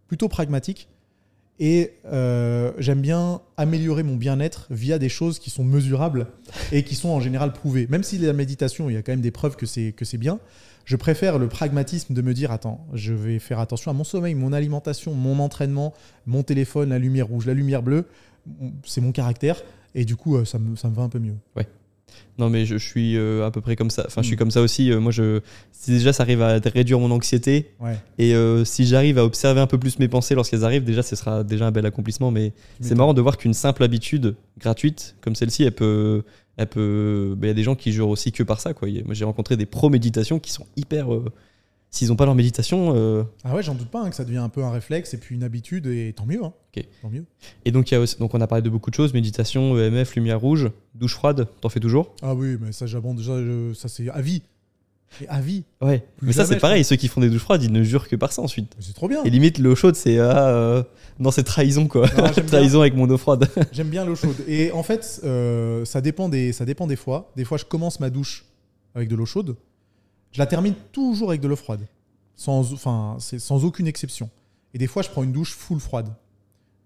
plutôt pragmatique. Et euh, j'aime bien améliorer mon bien-être via des choses qui sont mesurables et qui sont en général prouvées. Même si la méditation, il y a quand même des preuves que c'est que c'est bien, je préfère le pragmatisme de me dire attends, je vais faire attention à mon sommeil, mon alimentation, mon entraînement, mon téléphone, la lumière rouge, la lumière bleue. c'est mon caractère. Et du coup, euh, ça, me, ça me va un peu mieux. Non, mais je, je suis euh, à peu près comme ça. Enfin, je suis Mm. comme ça aussi. Euh, moi, je, si déjà ça arrive à réduire mon anxiété, Ouais. et euh, si j'arrive à observer un peu plus mes pensées lorsqu'elles arrivent, déjà, ce sera déjà un bel accomplissement. Mais c'est marrant de voir qu'une simple habitude gratuite comme celle-ci, elle peut. Elle peut... ben, Il y a des gens qui jurent aussi que par ça. Quoi. Moi, j'ai rencontré des pro-méditation qui sont hyper. S'ils n'ont pas leur méditation. euh, Ah ouais, j'en doute pas hein, que ça devient un peu un réflexe et puis une habitude. Et tant mieux. Hein. Ok. Tant mieux. Et donc, y a aussi- donc, on a parlé de beaucoup de choses méditation, EMF, lumière rouge, douche froide. T'en fais toujours? Ah oui, mais ça, j'abonde déjà. je- ça, c'est à vie. Et à vie. Ouais. Plus mais ça, c'est pareil. Ceux qui font des douches froides, ils ne jurent que par ça ensuite. C'est trop bien. Et limite, l'eau chaude, c'est. Ah, euh, non, c'est trahison, quoi. Non, j'aime [laughs] bien. trahison avec mon eau froide. [laughs] J'aime bien l'eau chaude. Et en fait, euh, ça, dépend des, ça dépend des fois. Des fois, je commence ma douche avec de l'eau chaude. Je la termine toujours avec de l'eau froide. Sans, aucune exception. Et des fois, je prends une douche full froide.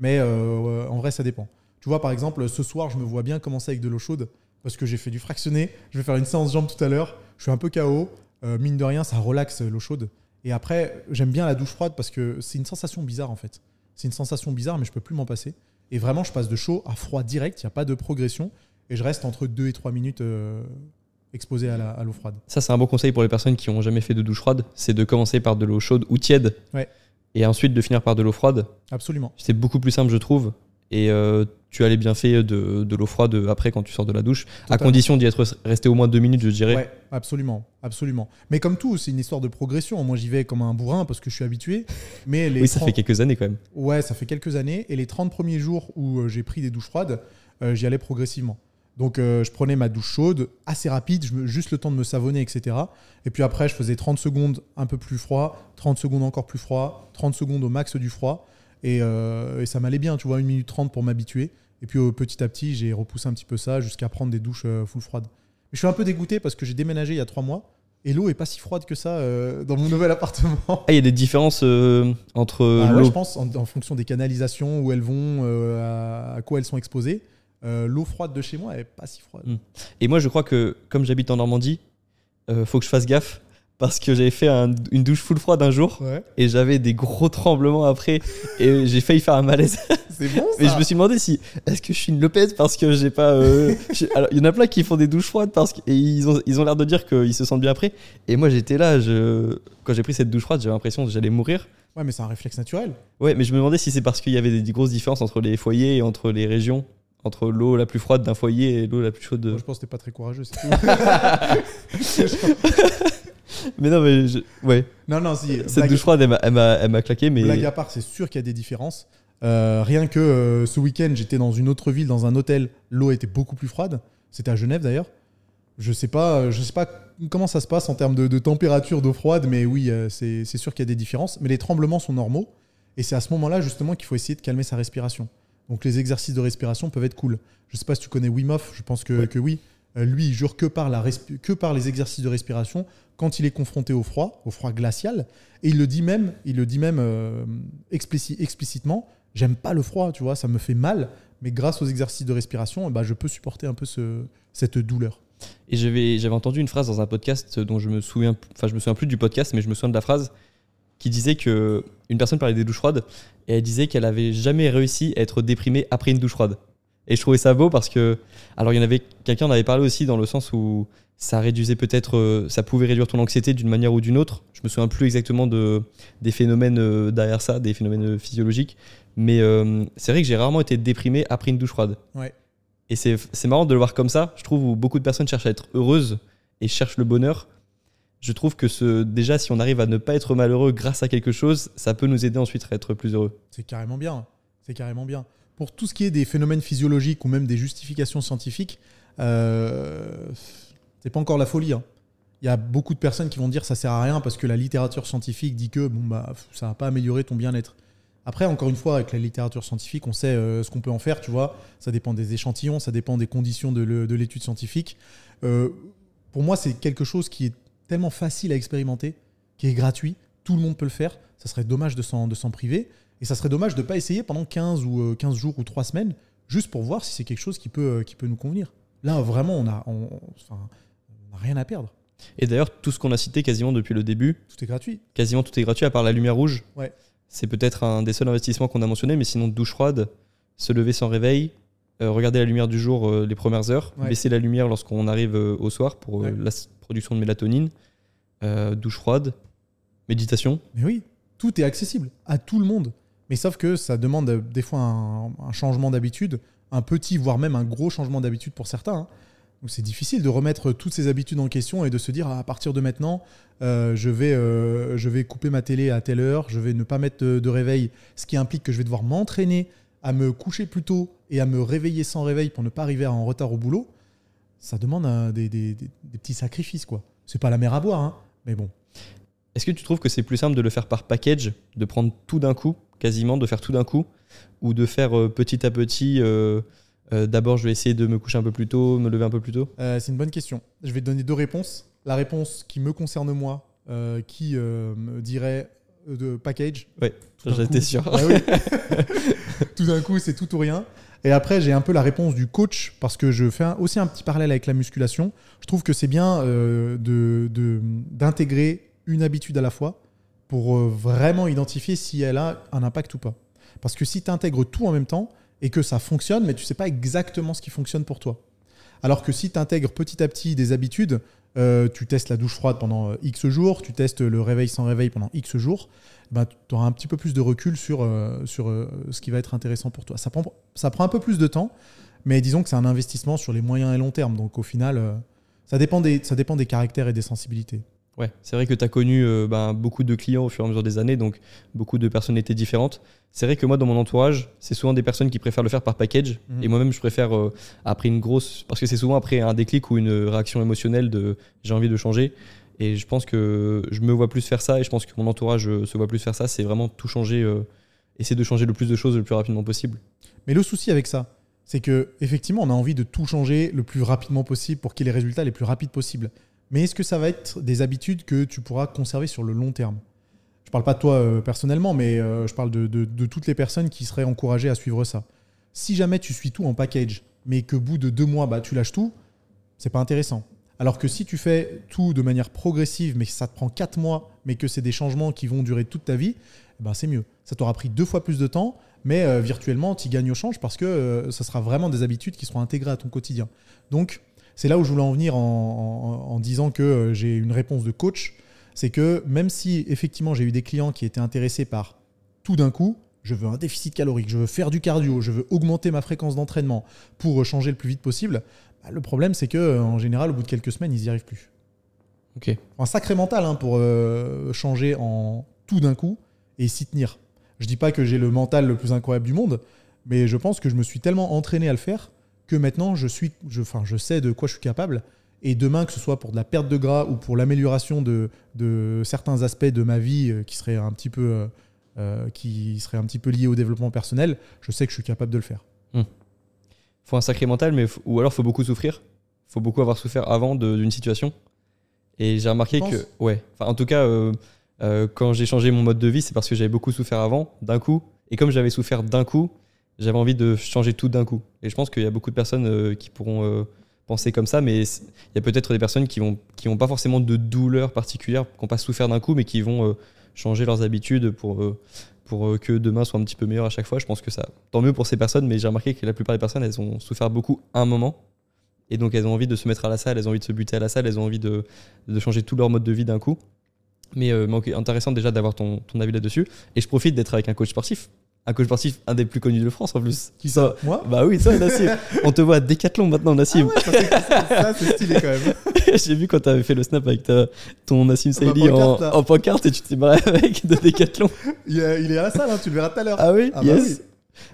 Mais euh, en vrai, ça dépend. Tu vois, par exemple, ce soir, je me vois bien commencer avec de l'eau chaude parce que j'ai fait du fractionné. Je vais faire une séance jambes tout à l'heure. Je suis un peu KO. Euh, mine de rien, ça relaxe l'eau chaude. Et après, j'aime bien la douche froide parce que c'est une sensation bizarre en fait. C'est une sensation bizarre, mais je peux plus m'en passer. Et vraiment, je passe de chaud à froid direct. Il n'y a pas de progression. Et je reste entre 2 et 3 minutes euh, exposé à l'eau froide. Ça, c'est un bon conseil pour les personnes qui ont jamais fait de douche froide. C'est de commencer par de l'eau chaude ou tiède. Ouais. Et ensuite de finir par de l'eau froide. Absolument. C'est beaucoup plus simple, je trouve. Et euh, tu as les bienfaits de, de l'eau froide après quand tu sors de la douche. À condition d'y être resté au moins deux minutes, je dirais. Ouais, absolument, absolument. Mais comme tout, c'est une histoire de progression. Moi, j'y vais comme un bourrin parce que je suis habitué. Mais les oui, ça 30 fait quelques années quand même. Ouais, ça fait quelques années. Et les 30 premiers jours où euh, j'ai pris des douches froides, euh, j'y allais progressivement. Donc, euh, je prenais ma douche chaude, assez rapide, je me- juste le temps de me savonner, etc. Et puis après, je faisais 30 secondes un peu plus froid, 30 secondes encore plus froid, 30 secondes au max du froid. Et, euh, et ça m'allait bien, tu vois, 1 minute 30 pour m'habituer. Et puis, euh, petit à petit, j'ai repoussé un petit peu ça jusqu'à prendre des douches full froides. Mais je suis un peu dégoûté parce que j'ai déménagé il y a 3 mois. Et l'eau est pas si froide que ça dans mon nouvel [laughs] appartement. Ah, il y a des différences entre Bah ouais, je pense en, en fonction des canalisations, où elles vont, à, à quoi elles sont exposées. Euh, L'eau froide de chez moi, elle est pas si froide. Mm. Et moi, je crois que comme j'habite en Normandie, euh, faut que je fasse gaffe parce que j'avais fait un- une douche full froide un jour Ouais, et j'avais des gros tremblements après et j'ai failli faire un malaise. [laughs] c'est bon Mais ça. je me suis demandé si est-ce que je suis une Lopez parce que j'ai pas. euh, Alors il y en a plein qui font des douches froides parce que et ils ont ils ont l'air de dire qu'ils se sentent bien après. Et moi j'étais là, je quand j'ai pris cette douche froide, j'avais l'impression que j'allais mourir. Ouais, mais c'est un réflexe naturel. Ouais, mais je me demandais si c'est parce qu'il y avait des, des grosses différences entre les foyers et entre les régions, entre l'eau la plus froide d'un foyer et l'eau la plus chaude. de- Moi, je pense que t'es pas très courageux. c'est tout. [laughs] Mais non, mais je- ouais. non, non, si. Cette blague- douche froide, elle m'a- elle m'a elle m'a claqué, mais. Blague à part, c'est sûr qu'il y a des différences. Euh, rien que euh, ce week-end, j'étais dans une autre ville, dans un hôtel. L'eau était beaucoup plus froide. C'était à Genève d'ailleurs. Je sais pas, euh, je sais pas comment ça se passe en termes de, de température d'eau froide, mais oui, euh, c'est c'est sûr qu'il y a des différences. Mais les tremblements sont normaux. Et c'est à ce moment-là, justement, qu'il faut essayer de calmer sa respiration. Donc les exercices de respiration peuvent être cool. Je sais pas si tu connais Wim Hof, je pense que, Ouais. que oui. Euh, lui, il jure que par, la que par les exercices de respiration quand il est confronté au froid, au froid glacial. Et il le dit même, il le dit même euh, explici- explicitement. J'aime pas le froid, tu vois, ça me fait mal, mais grâce aux exercices de respiration, eh ben, je peux supporter un peu ce- cette douleur. Et j'avais j'avais entendu une phrase dans un podcast dont je me souviens, enfin je me souviens plus du podcast, mais je me souviens de la phrase qui disait que une personne parlait des douches froides et elle disait qu'elle avait jamais réussi à être déprimée après une douche froide. Et je trouvais ça beau parce que, alors il y en avait quelqu'un en avait parlé aussi dans le sens où ça réduisait peut-être, euh, ça pouvait réduire ton anxiété d'une manière ou d'une autre. Je me souviens plus exactement de des phénomènes euh, derrière ça, des phénomènes euh, physiologiques, mais euh, c'est vrai que j'ai rarement été déprimé après une douche froide. Ouais. Et c'est c'est marrant de le voir comme ça, je trouve, où beaucoup de personnes cherchent à être heureuses et cherchent le bonheur. Je trouve que ce, déjà, si on arrive à ne pas être malheureux grâce à quelque chose, ça peut nous aider ensuite à être plus heureux. C'est carrément bien. C'est carrément bien. Pour tout ce qui est des phénomènes physiologiques ou même des justifications scientifiques, euh, c'est pas encore la folie. hein. Il y a beaucoup de personnes qui vont dire ça sert à rien parce que la littérature scientifique dit que bon bah ça va pas améliorer ton bien-être. Après, encore une fois, avec la littérature scientifique, on sait euh, ce qu'on peut en faire, tu vois. Ça dépend des échantillons, ça dépend des conditions de l'étude scientifique. Euh, pour moi, c'est quelque chose qui est tellement facile à expérimenter, qui est gratuit, tout le monde peut le faire. Ça serait dommage de s'en de s'en priver. Et ça serait dommage de ne pas essayer pendant 15, ou, euh, 15 jours ou 3 semaines, juste pour voir si c'est quelque chose qui peut, euh, qui peut nous convenir. Là, vraiment, on n'a on, on- enfin, on a rien à perdre. Et d'ailleurs, tout ce qu'on a cité quasiment depuis le début, Tout est gratuit. quasiment tout est gratuit à part la lumière rouge. Ouais. C'est peut-être un des seuls investissements qu'on a mentionné, mais sinon douche froide, se lever sans réveil, euh, regarder la lumière du jour euh, les premières heures, Ouais. baisser la lumière lorsqu'on arrive euh, au soir pour euh, Ouais. la production de mélatonine, euh, douche froide, méditation. Mais oui, tout est accessible à tout le monde. Mais sauf que ça demande euh, des fois un, changement d'habitude, un petit, voire même un gros changement d'habitude pour certains. hein. C'est difficile de remettre toutes ces habitudes en question et de se dire à partir de maintenant, euh, je, vais, je vais couper ma télé à telle heure, je vais ne pas mettre de, de réveil, ce qui implique que je vais devoir m'entraîner à me coucher plus tôt et à me réveiller sans réveil pour ne pas arriver en retard au boulot. Ça demande un- des, des- des- des petits sacrifices. quoi. C'est pas la mer à boire, hein, mais bon. Est-ce que tu trouves que c'est plus simple de le faire par package, de prendre tout d'un coup, quasiment, de faire tout d'un coup, ou de faire euh, petit à petit euh, euh, D'abord, je vais essayer de me coucher un peu plus tôt, me lever un peu plus tôt? C'est une bonne question. Je vais te donner deux réponses. La réponse qui me concerne moi, qui me dirait de package. Ouais, Tout d'un j'étais sûr. Ah oui. [laughs] tout d'un coup, c'est tout ou rien. Et après, j'ai un peu la réponse du coach parce que je fais aussi un petit parallèle avec la musculation. Je trouve que c'est bien euh, d'intégrer une habitude à la fois pour euh, vraiment identifier si elle a un impact ou pas. Parce que si tu intègres tout en même temps et que ça fonctionne, mais tu sais pas exactement ce qui fonctionne pour toi. Alors que si tu intègres petit à petit des habitudes, euh, tu testes la douche froide pendant euh, X jours, tu testes le réveil sans réveil pendant X jours, ben, tu auras un petit peu plus de recul sur, euh, ce qui va être intéressant pour toi. Ça prend, un peu plus de temps, mais disons que c'est un investissement sur les moyens et long terme. Donc au final, ça dépend des caractères et des sensibilités. Ouais, c'est vrai que tu as connu euh, ben, beaucoup de clients au fur et à mesure des années, donc beaucoup de personnalités différentes. C'est vrai que moi, dans mon entourage, c'est souvent des personnes qui préfèrent le faire par package. Mhm. Et moi-même, je préfère, euh, après une grosse. Parce que c'est souvent après un déclic ou une réaction émotionnelle de j'ai envie de changer. Et je pense que je me vois plus faire ça, et je pense que mon entourage euh, se voit plus faire ça. C'est vraiment tout changer, euh, essayer de changer le plus de choses le plus rapidement possible. Mais le souci avec ça, c'est que effectivement, on a envie de tout changer le plus rapidement possible pour qu'il y ait les résultats les plus rapides possibles. Mais est-ce que ça va être des habitudes que tu pourras conserver sur le long terme? Je parle pas de toi euh, personnellement, mais euh, je parle de, toutes les personnes qui seraient encouragées à suivre ça. Si jamais tu suis tout en package, mais qu'au bout de deux mois, bah, tu lâches tout, c'est pas intéressant. Alors que si tu fais tout de manière progressive, mais que ça te prend quatre mois, mais que c'est des changements qui vont durer toute ta vie, eh ben c'est mieux. Ça t'aura pris deux fois plus de temps, mais euh, virtuellement, tu gagnes au change parce que ça sera vraiment des habitudes qui seront intégrées à ton quotidien. Donc, c'est là où je voulais en venir en, en- en disant que euh, j'ai une réponse de coach. C'est que même si effectivement j'ai eu des clients qui étaient intéressés par tout d'un coup, je veux un déficit calorique, je veux faire du cardio, je veux augmenter ma fréquence d'entraînement pour euh, changer le plus vite possible, bah, le problème c'est que euh, en général, au bout de quelques semaines, ils n'y arrivent plus. Ok. Un sacré mental hein, pour euh, changer en tout d'un coup et s'y tenir. Je dis pas que j'ai le mental le plus incroyable du monde, mais je pense que je me suis tellement entraîné à le faire que maintenant je suis, je, enfin, je sais de quoi je suis capable. Et demain, que ce soit pour de la perte de gras ou pour l'amélioration de, de certains aspects de ma vie euh, qui seraient un petit peu, euh, euh, qui seraient un petit peu liés au développement personnel, je sais que je suis capable de le faire. faut un sacré mental, mais ou alors faut beaucoup souffrir. Faut beaucoup avoir souffert avant d'une situation. Et j'ai remarqué que, ouais, enfin, en tout cas, euh, euh, quand j'ai changé mon mode de vie, c'est parce que j'avais beaucoup souffert avant, d'un coup. Et comme j'avais souffert d'un coup, j'avais envie de changer tout d'un coup. Et je pense qu'il y a beaucoup de personnes euh, qui pourront euh, penser comme ça, mais il y a peut-être des personnes qui vont qui n'ont pas forcément de douleur particulière, qui n'ont pas souffert d'un coup, mais qui vont euh, changer leurs habitudes pour, pour que demain soit un petit peu meilleur à chaque fois. Je pense que ça, tant mieux pour ces personnes, mais j'ai remarqué que la plupart des personnes, elles ont souffert beaucoup un moment. Et donc elles ont envie de se mettre à la salle, elles ont envie de se buter à la salle, elles ont envie de, de changer tout leur mode de vie d'un coup. Mais, intéressant déjà d'avoir ton, ton avis là-dessus. Et je profite d'être avec un coach sportif. Un coach sportif, un des plus connus de France en plus. Qui ça Moi Bah oui, ça, Nassim. [laughs] On te voit à Décathlon maintenant, Nassim. Ah ouais, ça, c'est- stylé quand même. [laughs] J'ai vu quand t'avais fait le snap avec ta, ton Nassim Ma Saïdi en, en pancarte et tu t'es barré avec de Décathlon. [laughs] Il est, à la salle, hein, tu le verras tout à l'heure. Ah oui, Ah bah yes.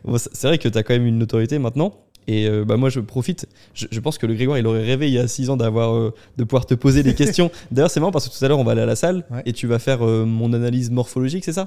Bon, c'est vrai que tu as quand même une notoriété maintenant. Et euh, bah moi, je profite. Je, je pense que le Grégoire, il aurait rêvé il y a 6 ans d'avoir, euh, de pouvoir te poser des questions. D'ailleurs, c'est marrant parce que tout à l'heure, on va aller à la salle Ouais. et tu vas faire euh, mon analyse morphologique, c'est ça?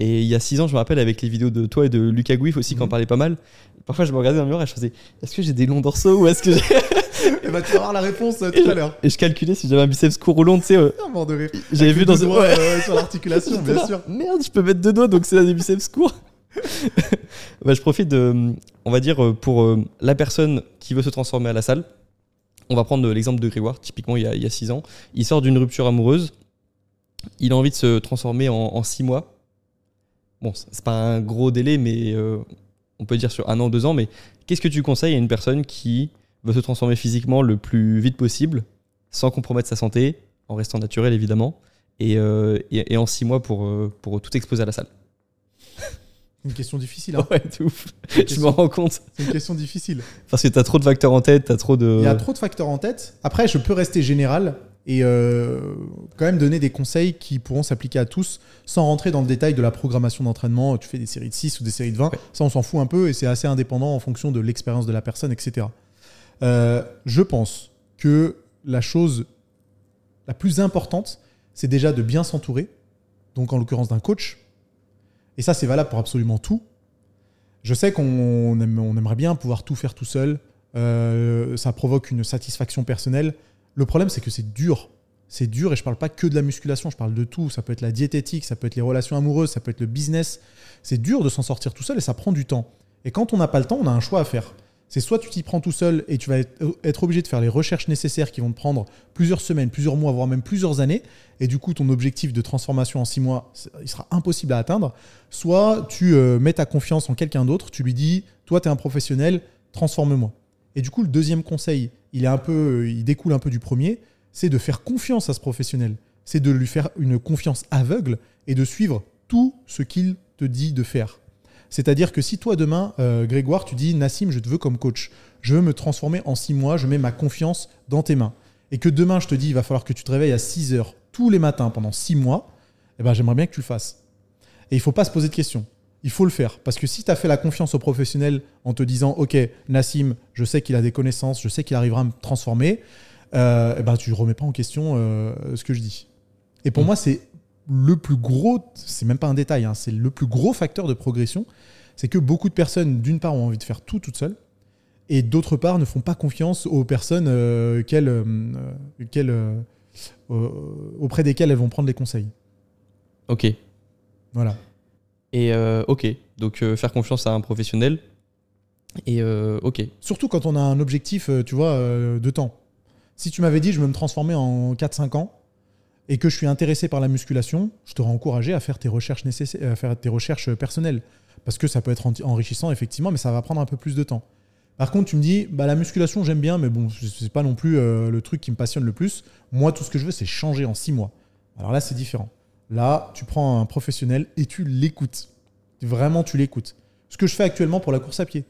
Et il y a 6 ans, je me rappelle avec les vidéos de toi et de Lucas Gouif aussi, qui en Mhm. parlait pas mal. Parfois, je me regardais dans le miroir et je faisais Est-ce que j'ai des longs dorsaux ou est-ce que j'ai. [laughs] Et bah, tu vas avoir la réponse euh, tout à l'heure. et je calculais si j'avais un biceps court ou long, tu sais. euh, Ah, de rire. J'avais vu dans une- doigts, ouais. euh, sur l'articulation, [laughs] bien sûr. Merde, je peux mettre deux doigts, donc c'est là des biceps courts. [laughs] bah, je profite de, on va dire, euh, pour euh, la personne qui veut se transformer à la salle. On va prendre l'exemple de Grégoire, typiquement il y a, il y a six ans. Il sort d'une rupture amoureuse. Il a envie de se transformer en, en six mois. Bon, c'est pas un gros délai, mais euh, on peut dire sur un an, deux ans. Mais qu'est-ce que tu conseilles à une personne qui veut se transformer physiquement le plus vite possible, sans compromettre sa santé, en restant naturel évidemment, et, euh, et, et en six mois pour, euh, pour tout exposer à la salle? [laughs] Une question difficile. hein. Ouais, de ouf. Une Je me rends compte. C'est une question difficile. Parce que t'as trop de facteurs en tête, t'as trop de. Il y a trop de facteurs en tête. Après, je peux rester général et euh, quand même donner des conseils qui pourront s'appliquer à tous sans rentrer dans le détail de la programmation d'entraînement. Tu fais des séries de 6 ou des séries de 20. Ouais. Ça, on s'en fout un peu et c'est assez indépendant en fonction de l'expérience de la personne, etc. Euh, je pense que la chose la plus importante, c'est déjà de bien s'entourer. Donc, en l'occurrence, d'un coach. Et ça, c'est valable pour absolument tout. Je sais qu'on aime- on aimerait bien pouvoir tout faire tout seul. Euh, ça provoque une satisfaction personnelle. Le problème, c'est que c'est dur. C'est dur et je parle pas que de la musculation, je parle de tout. Ça peut être la diététique, ça peut être les relations amoureuses, ça peut être le business. C'est dur de s'en sortir tout seul et ça prend du temps. Et quand on n'a pas le temps, on a un choix à faire. C'est soit tu t'y prends tout seul et tu vas être, être obligé de faire les recherches nécessaires qui vont te prendre plusieurs semaines, plusieurs mois, voire même plusieurs années. Et du coup, ton objectif de transformation en six mois, il sera impossible à atteindre. Soit tu euh, mets ta confiance en quelqu'un d'autre, tu lui dis, toi, tu es un professionnel, transforme-moi. Et du coup, le deuxième conseil, il, est découle un peu du premier, c'est de faire confiance à ce professionnel. C'est de lui faire une confiance aveugle et de suivre tout ce qu'il te dit de faire. C'est-à-dire que si toi demain, euh, Grégoire, tu dis Nassim, je te veux comme coach, je veux me transformer en six mois, je mets ma confiance dans tes mains, et que demain je te dis il va falloir que tu te réveilles à 6 heures tous les matins pendant six mois, eh ben, j'aimerais bien que tu le fasses. Et il faut pas se poser de questions. Il faut le faire. Parce que si tu as fait la confiance au professionnel en te disant Ok, Nassim, je sais qu'il a des connaissances, je sais qu'il arrivera à me transformer, euh, eh ben, tu ne remets pas en question euh, ce que je dis. Et pour Mm. moi, c'est le plus gros, c'est même pas un détail, hein, c'est le plus gros facteur de progression. C'est que beaucoup de personnes, d'une part, ont envie de faire tout toute seule, et d'autre part, ne font pas confiance aux personnes qu'elles, qu'elles, euh, euh, auprès desquelles elles vont prendre les conseils. Ok. Voilà. Et euh, ok. Donc euh, faire confiance à un professionnel. Et euh, ok. Surtout quand on a un objectif, tu vois, de temps. Si tu m'avais dit je veux me transformer en 4-5 ans et que je suis intéressé par la musculation, je t'aurais encouragé à faire tes recherches nécessaires, à faire tes recherches personnelles. Parce que ça peut être enrichissant, effectivement, mais ça va prendre un peu plus de temps. Par contre, tu me dis, bah, la musculation, j'aime bien, mais bon, c'est pas non plus le truc qui me passionne le plus. Moi, tout ce que je veux, c'est changer en 6 mois. Alors là, c'est différent. Là, tu prends un professionnel et tu l'écoutes. Vraiment, tu l'écoutes. Ce que je fais actuellement pour la course à pied.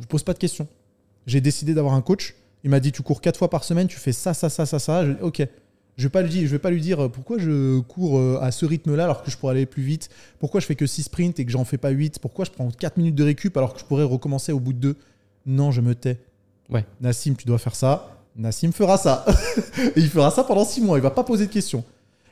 Je pose pas de questions. J'ai décidé d'avoir un coach. Il m'a dit tu cours quatre fois par semaine, tu fais ça, ça, ça, ça, ça. Je- ok. Je vais dire, je vais pas lui dire euh, pourquoi je cours euh, à ce rythme-là alors que je pourrais aller plus vite? Pourquoi je fais que 6 sprints et que j'en fais pas 8 Pourquoi je prends 4 minutes de récup alors que je pourrais recommencer au bout de 2 Non, je me tais. Ouais. Nassim, tu dois faire ça. Nassim fera ça. et [laughs] il fera ça pendant 6 mois. Il va pas poser de questions.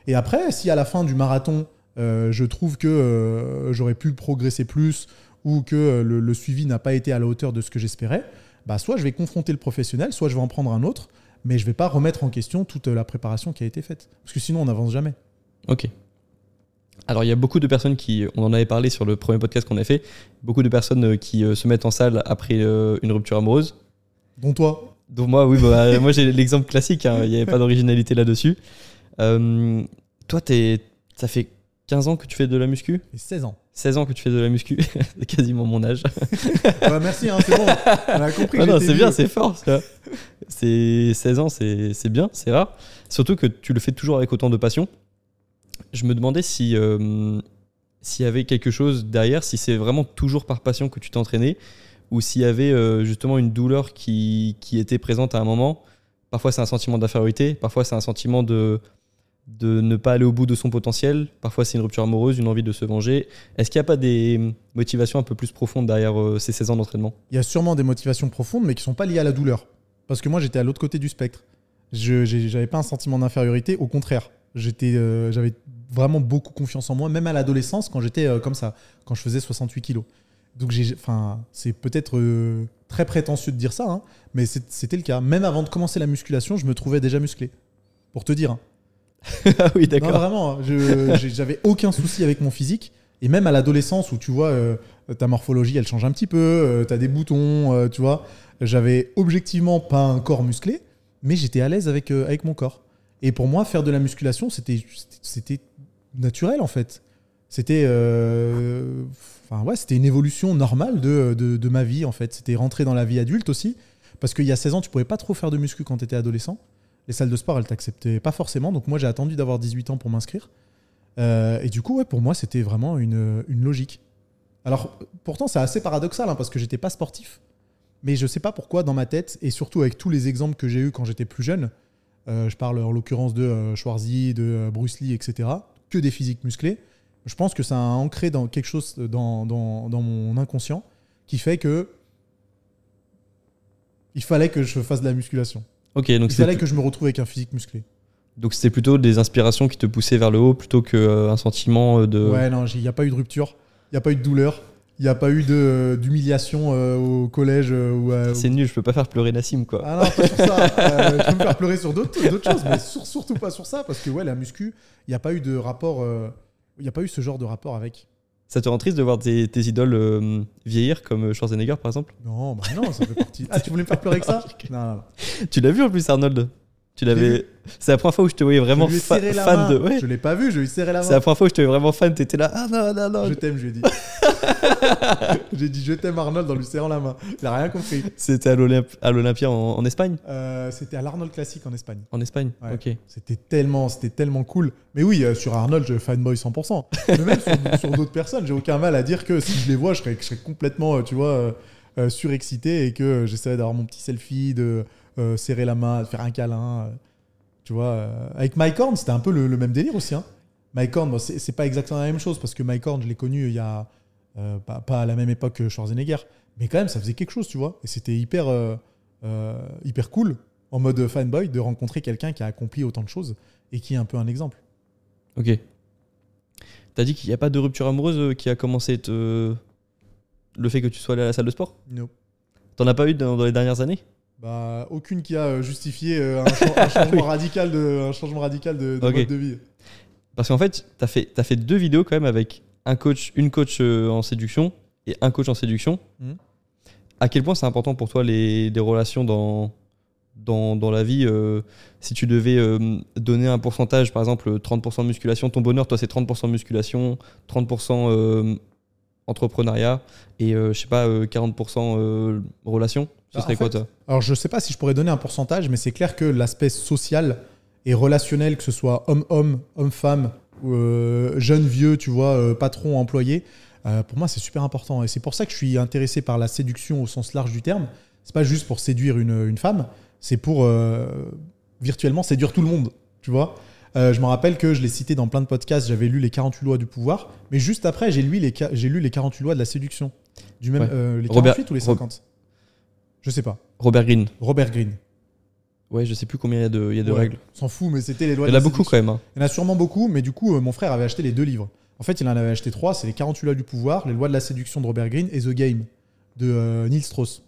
Et après, si à la fin du marathon, euh, je trouve que euh, j'aurais pu progresser plus ou que euh, le, le suivi n'a pas été à la hauteur de ce que j'espérais, bah soit je vais confronter le professionnel, soit je vais en prendre un autre, mais je vais pas remettre en question toute la préparation qui a été faite. Parce que sinon, on n'avance jamais. Ok. Alors il y a beaucoup de personnes qui, on en avait parlé sur le premier podcast qu'on a fait, beaucoup de personnes qui se mettent en salle après une rupture amoureuse. Dont toi. Donc moi, oui, bah, [laughs] moi j'ai l'exemple classique, hein, il n'y avait pas d'originalité là-dessus. Euh, toi, t'es, ça fait 15 ans que tu fais de la muscu Et 16 ans. 16 ans que tu fais de la muscu [laughs] C'est quasiment mon âge. [laughs] Bah, merci, hein, c'est bon. On a compris. Ah c'est bien, c'est fort. C'est 16 ans, c'est c'est bien, c'est rare. Surtout que tu le fais toujours avec autant de passion. je me demandais si euh, s'il y avait quelque chose derrière, si c'est vraiment toujours par passion que tu t'entraînais, ou s'il y avait euh, justement une douleur qui, qui était présente à un moment. Parfois c'est un sentiment d'infériorité, parfois c'est un sentiment de, de ne pas aller au bout de son potentiel, parfois c'est une rupture amoureuse, une envie de se venger. Est-ce qu'il n'y a pas des motivations un peu plus profondes derrière euh, ces 16 ans d'entraînement? Il y a sûrement des motivations profondes, mais qui sont pas liées à la douleur. Parce que moi, j'étais à l'autre côté du spectre. Je n'avais pas un sentiment d'infériorité, au contraire. Euh, j'avais vraiment beaucoup confiance en moi, même à l'adolescence, quand j'étais euh, comme ça, quand je faisais 68 kilos. Donc, c'est peut-être très prétentieux de dire ça, hein, mais c'était le cas. Même avant de commencer la musculation, je me trouvais déjà musclé. Pour te dire. hein. [laughs] Ah oui, Non, d'accord. vraiment, hein. [laughs] j'avais aucun souci avec mon physique. Et même à l'adolescence où tu vois, euh, ta morphologie, elle change un petit peu, tu as des boutons, euh, tu vois. J'avais objectivement pas un corps musclé, mais j'étais à l'aise avec, euh, avec mon corps. Et pour moi, faire de la musculation, c'était c'était naturel en fait. C'était euh, enfin, ouais, c'était une évolution normale de, de, de ma vie en fait. C'était rentrer dans la vie adulte aussi. Parce qu'il y a 16 ans, tu pouvais pas trop faire de muscu quand tu étais adolescent. Les salles de sport, elles t'acceptaient pas forcément. Donc moi, j'ai attendu d'avoir 18 ans pour m'inscrire. Euh, et du coup, ouais, pour moi, c'était vraiment une, une logique. Alors, pourtant, c'est assez paradoxal hein, parce que j'étais pas sportif. Mais je sais pas pourquoi, dans ma tête, et surtout avec tous les exemples que j'ai eus quand j'étais plus jeune, euh, je parle en l'occurrence de euh, Schwarzy, de Bruce Lee, etc., que des physiques musclés, je pense que ça a ancré dans quelque chose dans, dans, dans mon inconscient qui fait que il fallait que je fasse de la musculation. Ok, donc Il c'est fallait que je me retrouve avec un physique musclé. donc c'était plutôt des inspirations qui te poussaient vers le haut plutôt qu'un sentiment euh, de. Ouais, non, il n'y a pas eu de rupture, il n'y a pas eu de douleur, il n'y a pas eu de- d'humiliation euh, au collège. euh, ou à- C'est nul, je peux pas faire pleurer Nassim quoi. Ah non, pas sur ça. [laughs] Euh, je peux me faire pleurer sur d'autres choses, mais sur- surtout pas sur ça, parce que ouais, la muscu, il n'y a pas eu de rapport, euh, il n'y a pas eu ce genre de rapport avec. Ça te rend triste de voir tes, tes idoles euh, vieillir comme Schwarzenegger par exemple? Non, bah non, ça fait partie. Ah, tu voulais me faire pleurer avec ça? [laughs] Non, non, non. Tu l'as vu en plus Arnold? Tu l'avais. C'est la première fois où je te voyais vraiment je fa- fan main. de. Ouais. Je l'ai pas vu, je lui ai serré la C'est main. la première fois où je te voyais vraiment fan. T'étais là. Ah non non non. Je t'aime, je lui ai dit. [laughs] J'ai dit je t'aime Arnold en lui serrant la main. Il a rien compris. C'était à l'Olymp- à l'Olympia en, en Espagne? Euh, C'était à l'Arnold Classic en Espagne. En Espagne? Ouais. Ok. C'était tellement, tellement cool. Mais oui, euh, sur Arnold, je fanboy 100%. Mais même sur, [laughs] sur d'autres personnes, j'ai aucun mal à dire que si je les vois, je serais, je serais complètement, euh, tu vois, euh, surexcité et que j'essaierais d'avoir mon petit selfie, de euh, serrer la main, faire un câlin. euh, tu vois, euh. avec Mike Horn, c'était un peu le, le même délire aussi. Hein. Mike Horn, bon, c'est pas exactement la même chose parce que Mike Horn, je l'ai connu il y a euh, pas, pas à la même époque que Schwarzenegger, mais quand même, ça faisait quelque chose, tu vois. Et c'était hyper, euh, euh, hyper cool en mode fanboy de rencontrer quelqu'un qui a accompli autant de choses et qui est un peu un exemple. Ok. T'as dit qu'il n'y a pas de rupture amoureuse qui a commencé te... le fait que tu sois allé à la salle de sport? No. T'en as pas eu dans, dans les dernières années? Bah, aucune qui a euh, justifié euh, un, cha- un [laughs] changement radical de, un changement radical de, mode de vie. Parce qu'en fait, t'as fait, as fait deux vidéos quand même avec un coach, une coach euh, en séduction et un coach en séduction. Mhm. À quel point c'est important pour toi les, les relations dans, dans, dans la vie euh, Si tu devais euh, donner un pourcentage, par exemple 30% de musculation, ton bonheur, toi c'est 30% de musculation, 30% euh, entrepreneuriat et je sais pas, euh, 40% euh, relations? Ce Bah, serait en quoi fait, toi Alors, je sais pas si je pourrais donner un pourcentage, mais c'est clair que l'aspect social et relationnel, que ce soit homme-homme, homme-femme, euh, jeune-vieux, tu vois, euh, patron, employé, euh, pour moi, c'est super important. Et c'est pour ça que je suis intéressé par la séduction au sens large du terme. C'est pas juste pour séduire une, une femme, c'est pour virtuellement séduire tout le monde, tu vois. Euh, je me rappelle que je l'ai cité dans plein de podcasts, j'avais lu les 48 lois du pouvoir, mais juste après, j'ai lu, les j'ai lu les 48 lois de la séduction. Du même, Ouais. euh, les Robert- 48 ou les Rob- 50 Je sais pas. Robert Greene. Robert Greene. Ouais, je sais plus combien il y a de, il y a de Ouais, règles. S'en fout, mais c'était les lois Il y en a beaucoup quand même. hein. Il y en a sûrement beaucoup, mais du coup, euh, mon frère avait acheté les deux livres. En fait, il en avait acheté trois c'est les 48 lois du pouvoir, les lois de la séduction de Robert Greene et The Game de euh, Neil Strauss.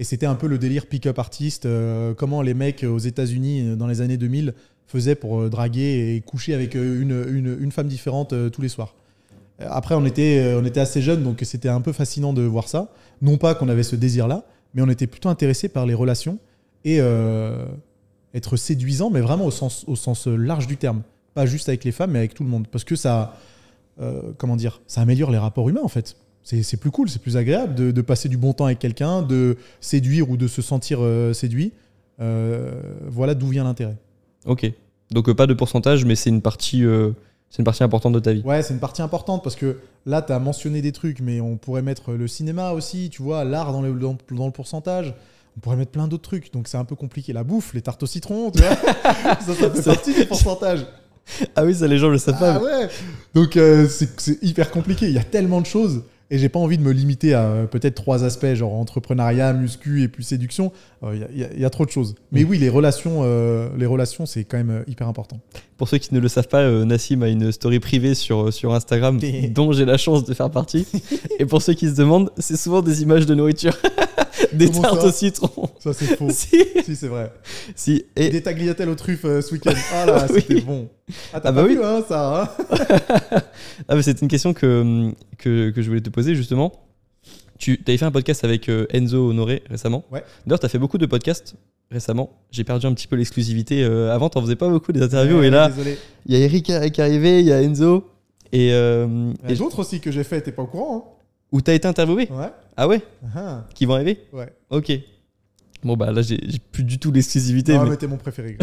Et c'était un peu le délire pick-up artist, euh, comment les mecs aux États-Unis dans les années 2000 faisaient pour draguer et coucher avec une, une- une femme différente tous les soirs. Après, on était, on était assez jeunes, donc c'était un peu fascinant de voir ça. Non pas qu'on avait ce désir-là, mais on était plutôt intéressé par les relations et euh, être séduisant, mais vraiment au sens, large du terme. Pas juste avec les femmes, mais avec tout le monde. Parce que ça, euh, comment dire, ça améliore les rapports humains en fait. C'est plus cool, c'est plus agréable de, passer du bon temps avec quelqu'un, de séduire ou de se sentir euh, séduit. Voilà d'où vient l'intérêt. Ok. Donc pas de pourcentage, mais c'est une partie C'est une partie importante de ta vie. Ouais, c'est une partie importante parce que là, tu as mentionné des trucs, mais on pourrait mettre le cinéma aussi, tu vois, l'art dans le, dans, dans le pourcentage. On pourrait mettre plein d'autres trucs, donc c'est un peu compliqué. La bouffe, les tartes au citron, tu vois, [laughs] ça, ça fait partie du pourcentage. Ah oui, ça les gens le savent Ah pas. ouais Donc euh, c'est hyper compliqué. Il y a tellement de choses et j'ai pas envie de me limiter à euh, peut-être trois aspects, genre entrepreneuriat, muscu et puis séduction. Euh, Il y y, a- il y a trop de choses. Mais Mm. oui, les relations, les relations, c'est quand même hyper important. Pour ceux qui ne le savent pas, euh, Nassim a une story privée sur, sur Instagram [laughs] dont j'ai la chance de faire partie. Et pour ceux qui se demandent, c'est souvent des images de nourriture. [laughs] des Comment tartes au citron. Ça c'est faux. [laughs] si, si c'est vrai. si. Et Des tagliatelles aux truffes euh, ce week-end. Ah là, Oui. c'était bon. Ah t'as Ah bah pas oui. vu hein, ça hein Ah, mais c'est une question que, que, que je voulais te poser justement. Tu avais fait un podcast avec euh, Enzo Honoré récemment. Ouais. D'ailleurs, tu as fait beaucoup de podcasts récemment. J'ai perdu un petit peu l'exclusivité. Euh, avant, tu faisais pas beaucoup des interviews. Ouais, et là, il y a Eric qui est arrivé, il y a Enzo. Et, euh, et d'autres aussi que j'ai fait, t'es pas au courant où tu as été interviewé? Hein Ouais. Ah ouais? Ah, Qui vont arriver? Ouais. Ok. Bon, bah là, j'ai plus du tout l'exclusivité. Non, mais- mais t'es mon préféré.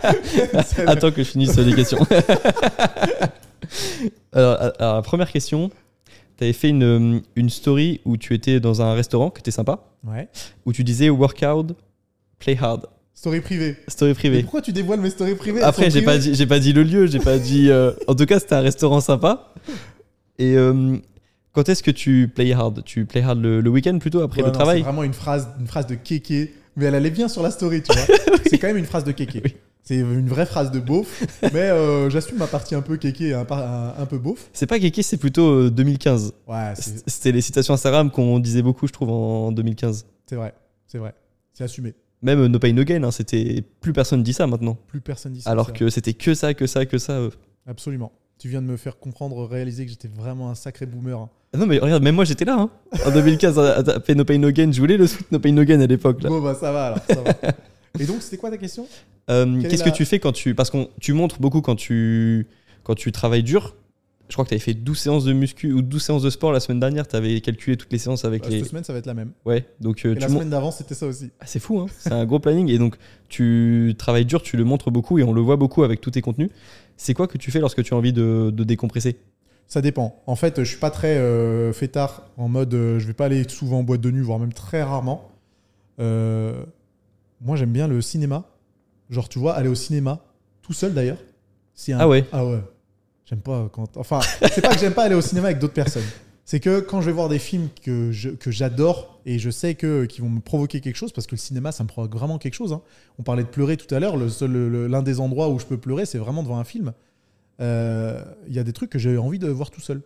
[laughs] Attends que je finisse les questions. [laughs] [laughs] alors, alors, la première question, tu avais fait une, une story où tu étais dans un restaurant qui était sympa, Ouais. où tu disais work hard, play hard. Story privée. Story Mais privée. pourquoi tu dévoiles mes stories privées Après, j'ai pas, dit, j'ai pas dit le lieu, j'ai pas dit. euh, En tout cas, c'était un restaurant sympa. Et euh, quand est-ce que tu play hard? Tu play hard le, le week-end plutôt après Ouais, le non, travail? C'est vraiment une phrase, une phrase de kéké, mais elle allait bien sur la story, tu vois. [laughs] C'est quand même une phrase de kéké. Oui. C'est une vraie phrase de beauf, [laughs] mais euh, j'assume ma partie un peu kéké un, par- un, un peu beauf. C'est pas Kiki, c'est plutôt euh, 2015. Ouais, c'est C'était les citations Instagram qu'on disait beaucoup, je trouve, en 2015. c'est vrai, c'est vrai. C'est assumé. Même euh, No Pain No Gain, hein, c'était plus personne dit ça maintenant. Plus personne dit ça. Alors que c'était que ça, que ça, que ça. euh. Absolument. Tu viens de me faire comprendre, réaliser que j'étais vraiment un sacré boomer. hein. Ah Non mais regarde, même moi j'étais là. Hein. En 2015, à- No Pain No Gain, je voulais le No Pain No Gain à l'époque. Bon, bah ça va alors, ça va. [laughs] Et donc, c'était quoi ta question? Euh, Qu'est-ce est que tu fais quand tu... Parce que tu montres beaucoup quand tu, quand tu travailles dur. Je crois que tu avais fait 12 séances de muscu ou 12 séances de sport la semaine dernière. Tu avais calculé toutes les séances avec Bah, les... Cette semaine, ça va être la même. Ouais, donc euh, Et tu la mon- semaine d'avant, c'était ça aussi. Ah, c'est fou, hein. c'est un gros planning. Et donc, tu travailles dur, tu le montres beaucoup et on le voit beaucoup avec tous tes contenus. C'est quoi que tu fais lorsque tu as envie de, de décompresser? Ça dépend. En fait, je suis pas très euh, fêtard en mode euh, je vais pas aller souvent en boîte de nuit, voire même très rarement. Euh, moi, j'aime bien le cinéma. Genre, tu vois, aller au cinéma, tout seul d'ailleurs. c'est un- Ah ouais Ah ouais. J'aime pas quand. Enfin, c'est pas que j'aime pas aller au cinéma avec d'autres personnes. C'est que quand je vais voir des films que je- que j'adore et je sais que qui vont me provoquer quelque chose, parce que le cinéma, ça me provoque vraiment quelque chose. hein. On parlait de pleurer tout à l'heure. Le seul- le- L'un des endroits où je peux pleurer, c'est vraiment devant un film. Euh, Il y a des trucs que j'ai envie de voir tout seul.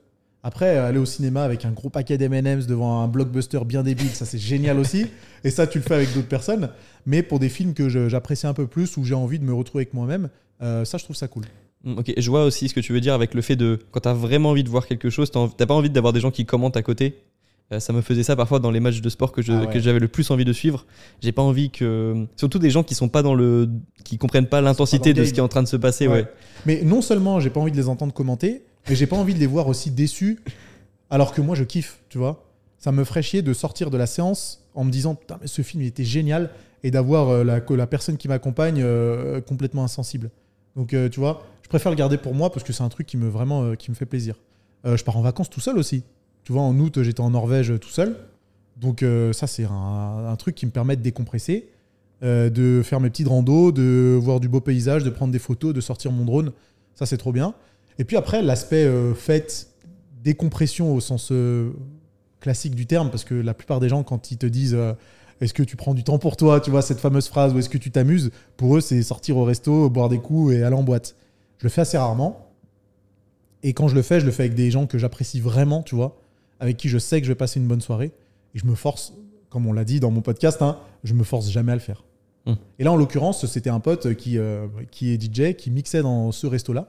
Après, aller au cinéma avec un gros paquet d'M&M's devant un blockbuster bien débile, ça c'est génial aussi. Et ça, tu le fais avec d'autres personnes. Mais pour des films que j'apprécie un peu plus, où j'ai envie de me retrouver avec moi-même, euh, ça, je trouve ça cool. Mm, Ok, je vois aussi ce que tu veux dire avec le fait de quand t'as vraiment envie de voir quelque chose, t'as pas envie d'avoir des gens qui commentent à côté. Euh, ça me faisait ça parfois dans les matchs de sport que Ah ouais. que j'avais le plus envie de suivre. J'ai pas envie que, surtout des gens qui sont pas dans le, qui comprennent pas l'intensité de ce qui est en train de se passer. Ouais. Ouais. Mais non seulement j'ai pas envie de les entendre commenter, mais j'ai pas envie de les voir aussi déçus, alors que moi je kiffe, tu vois. Ça me ferait chier de sortir de la séance en me disant putain mais ce film il était génial et d'avoir euh, la, la personne qui m'accompagne euh, complètement insensible. Donc euh, tu vois, je préfère le garder pour moi parce que c'est un truc qui me vraiment qui me fait plaisir. Je pars en vacances tout seul aussi. Tu vois, en août j'étais en Norvège tout seul, donc ça c'est un, truc qui me permet de décompresser de faire mes petites randos, de voir du beau paysage, de prendre des photos, de sortir mon drone. Ça, c'est trop bien. Et puis après, l'aspect euh, fête, décompression au sens euh, classique du terme, parce que la plupart des gens, quand ils te disent euh, est-ce que tu prends du temps pour toi, tu vois, cette fameuse phrase, ou est-ce que tu t'amuses, pour eux, c'est sortir au resto, boire des coups et aller en boîte. Je le fais assez rarement. Et quand je le fais, je le fais avec des gens que j'apprécie vraiment, tu vois, avec qui je sais que je vais passer une bonne soirée. Et je me force, comme on l'a dit dans mon podcast, hein, je me force jamais à le faire. Hmm. Et là, en l'occurrence, c'était un pote qui, euh, qui est DJ, qui mixait dans ce resto-là.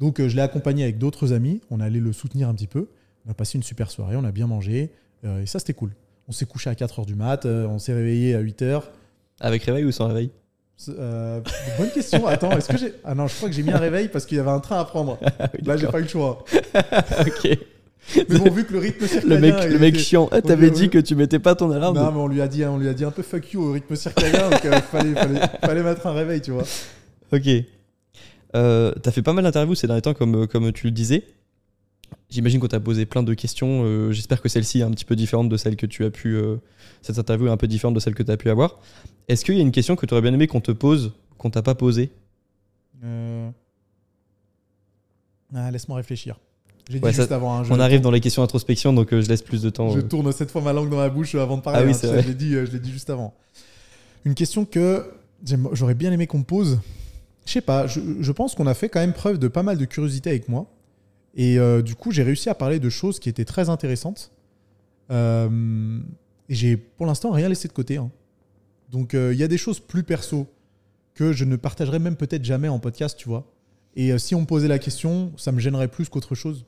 Donc, euh, je l'ai accompagné avec d'autres amis. On allait le soutenir un petit peu. On a passé une super soirée, on a bien mangé. euh, et ça, c'était cool. On s'est couché à 4h du mat, euh, on s'est réveillé à 8h. Avec réveil ou sans réveil? Euh, bonne question. [laughs] Attends, est-ce que j'ai. Ah non, je crois que j'ai mis un réveil parce qu'il y avait un train à prendre. [laughs] Ah oui, Là, j'ai pas eu le choix. [laughs] ok. Mais bon, vu que le rythme circadien. Le mec, le mec était- chiant. Ah, t'avais dit que tu mettais pas ton alarme. Non, mais on lui a dit, on lui a dit un peu fuck you au rythme circadien, donc fallait, fallait, fallait mettre un réveil, tu vois. Ok. Euh, t'as fait pas mal d'interviews ces derniers temps, comme, comme tu le disais. J'imagine qu'on t'a posé plein de questions. euh, J'espère que celle-ci est un petit peu différente de celle que tu as pu. euh, cette interview est un peu différente de celle que tu as pu avoir. Est-ce qu'il y a une question que tu aurais bien aimé qu'on te pose, qu'on t'a pas posée? Euh, ah, Laisse-moi réfléchir. J'ai dit Ouais, juste ça- avant. hein, On arrive dans les questions introspection, donc euh, je laisse plus de temps. Je euh. tourne cette fois ma langue dans ma bouche avant de parler. Ah oui, hein, vrai. Je l'ai dit, euh, dit juste avant. Une question que j'aurais bien aimé qu'on me pose. Je sais pas, je, je pense qu'on a fait quand même preuve de pas mal de curiosité avec moi. Et euh, du coup, j'ai réussi à parler de choses qui étaient très intéressantes. Euh, et j'ai pour l'instant rien laissé de côté. hein. Donc euh, il y a des choses plus perso que je ne partagerai même peut-être jamais en podcast, tu vois. Et si on me posait la question, ça me gênerait plus qu'autre chose.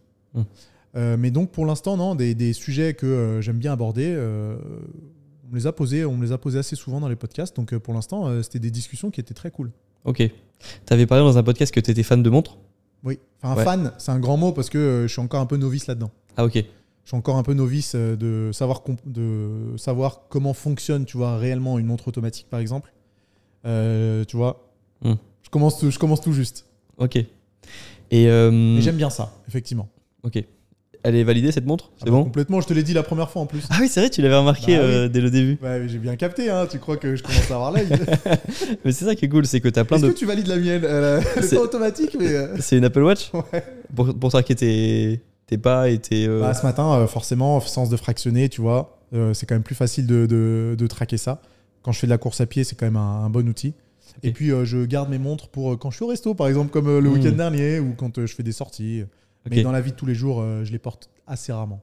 Euh, mais donc pour l'instant, non, des, des sujets que j'aime bien aborder, on me les a posés, on me les a posés assez souvent dans les podcasts. Donc pour l'instant, c'était des discussions qui étaient très cool. Ok. T'avais parlé dans un podcast que t'étais fan de montres Oui. Enfin, Ouais. fan, c'est un grand mot parce que euh, je suis encore un peu novice là-dedans. Ah, ok. Je suis encore un peu novice euh, de savoir, de savoir comment fonctionne, tu vois, réellement une montre automatique, par exemple. Euh, tu vois, Hmm. je, commence tout, je commence tout juste. Ok. Et. euh, Mais j'aime bien ça, effectivement. Ok. Elle est validée cette montre Ah C'est bah, bon Complètement, je te l'ai dit la première fois en plus. Ah oui, c'est vrai, tu l'avais remarqué Bah oui. euh, dès le début. Ouais, mais j'ai bien capté, hein. tu crois que je commence à avoir l'œil. [laughs] Mais c'est ça qui est cool, c'est que t'as plein Est-ce de. que tu valides la mienne est [laughs] C'est- pas automatique, mais. euh, [laughs] C'est une Apple Watch Ouais. Pour, pour traquer tes, tes pas et tes. euh, Bah, ce matin, euh, forcément, sens de fractionner, tu vois, euh, c'est quand même plus facile de, de- de traquer ça. Quand je fais de la course à pied, c'est quand même un, un bon outil. Et puis, euh, je garde mes montres pour euh, quand je suis au resto, par exemple, comme euh, le Mm. week-end dernier, ou quand euh, je fais des sorties. Mais dans la vie de tous les jours, euh, je les porte assez rarement.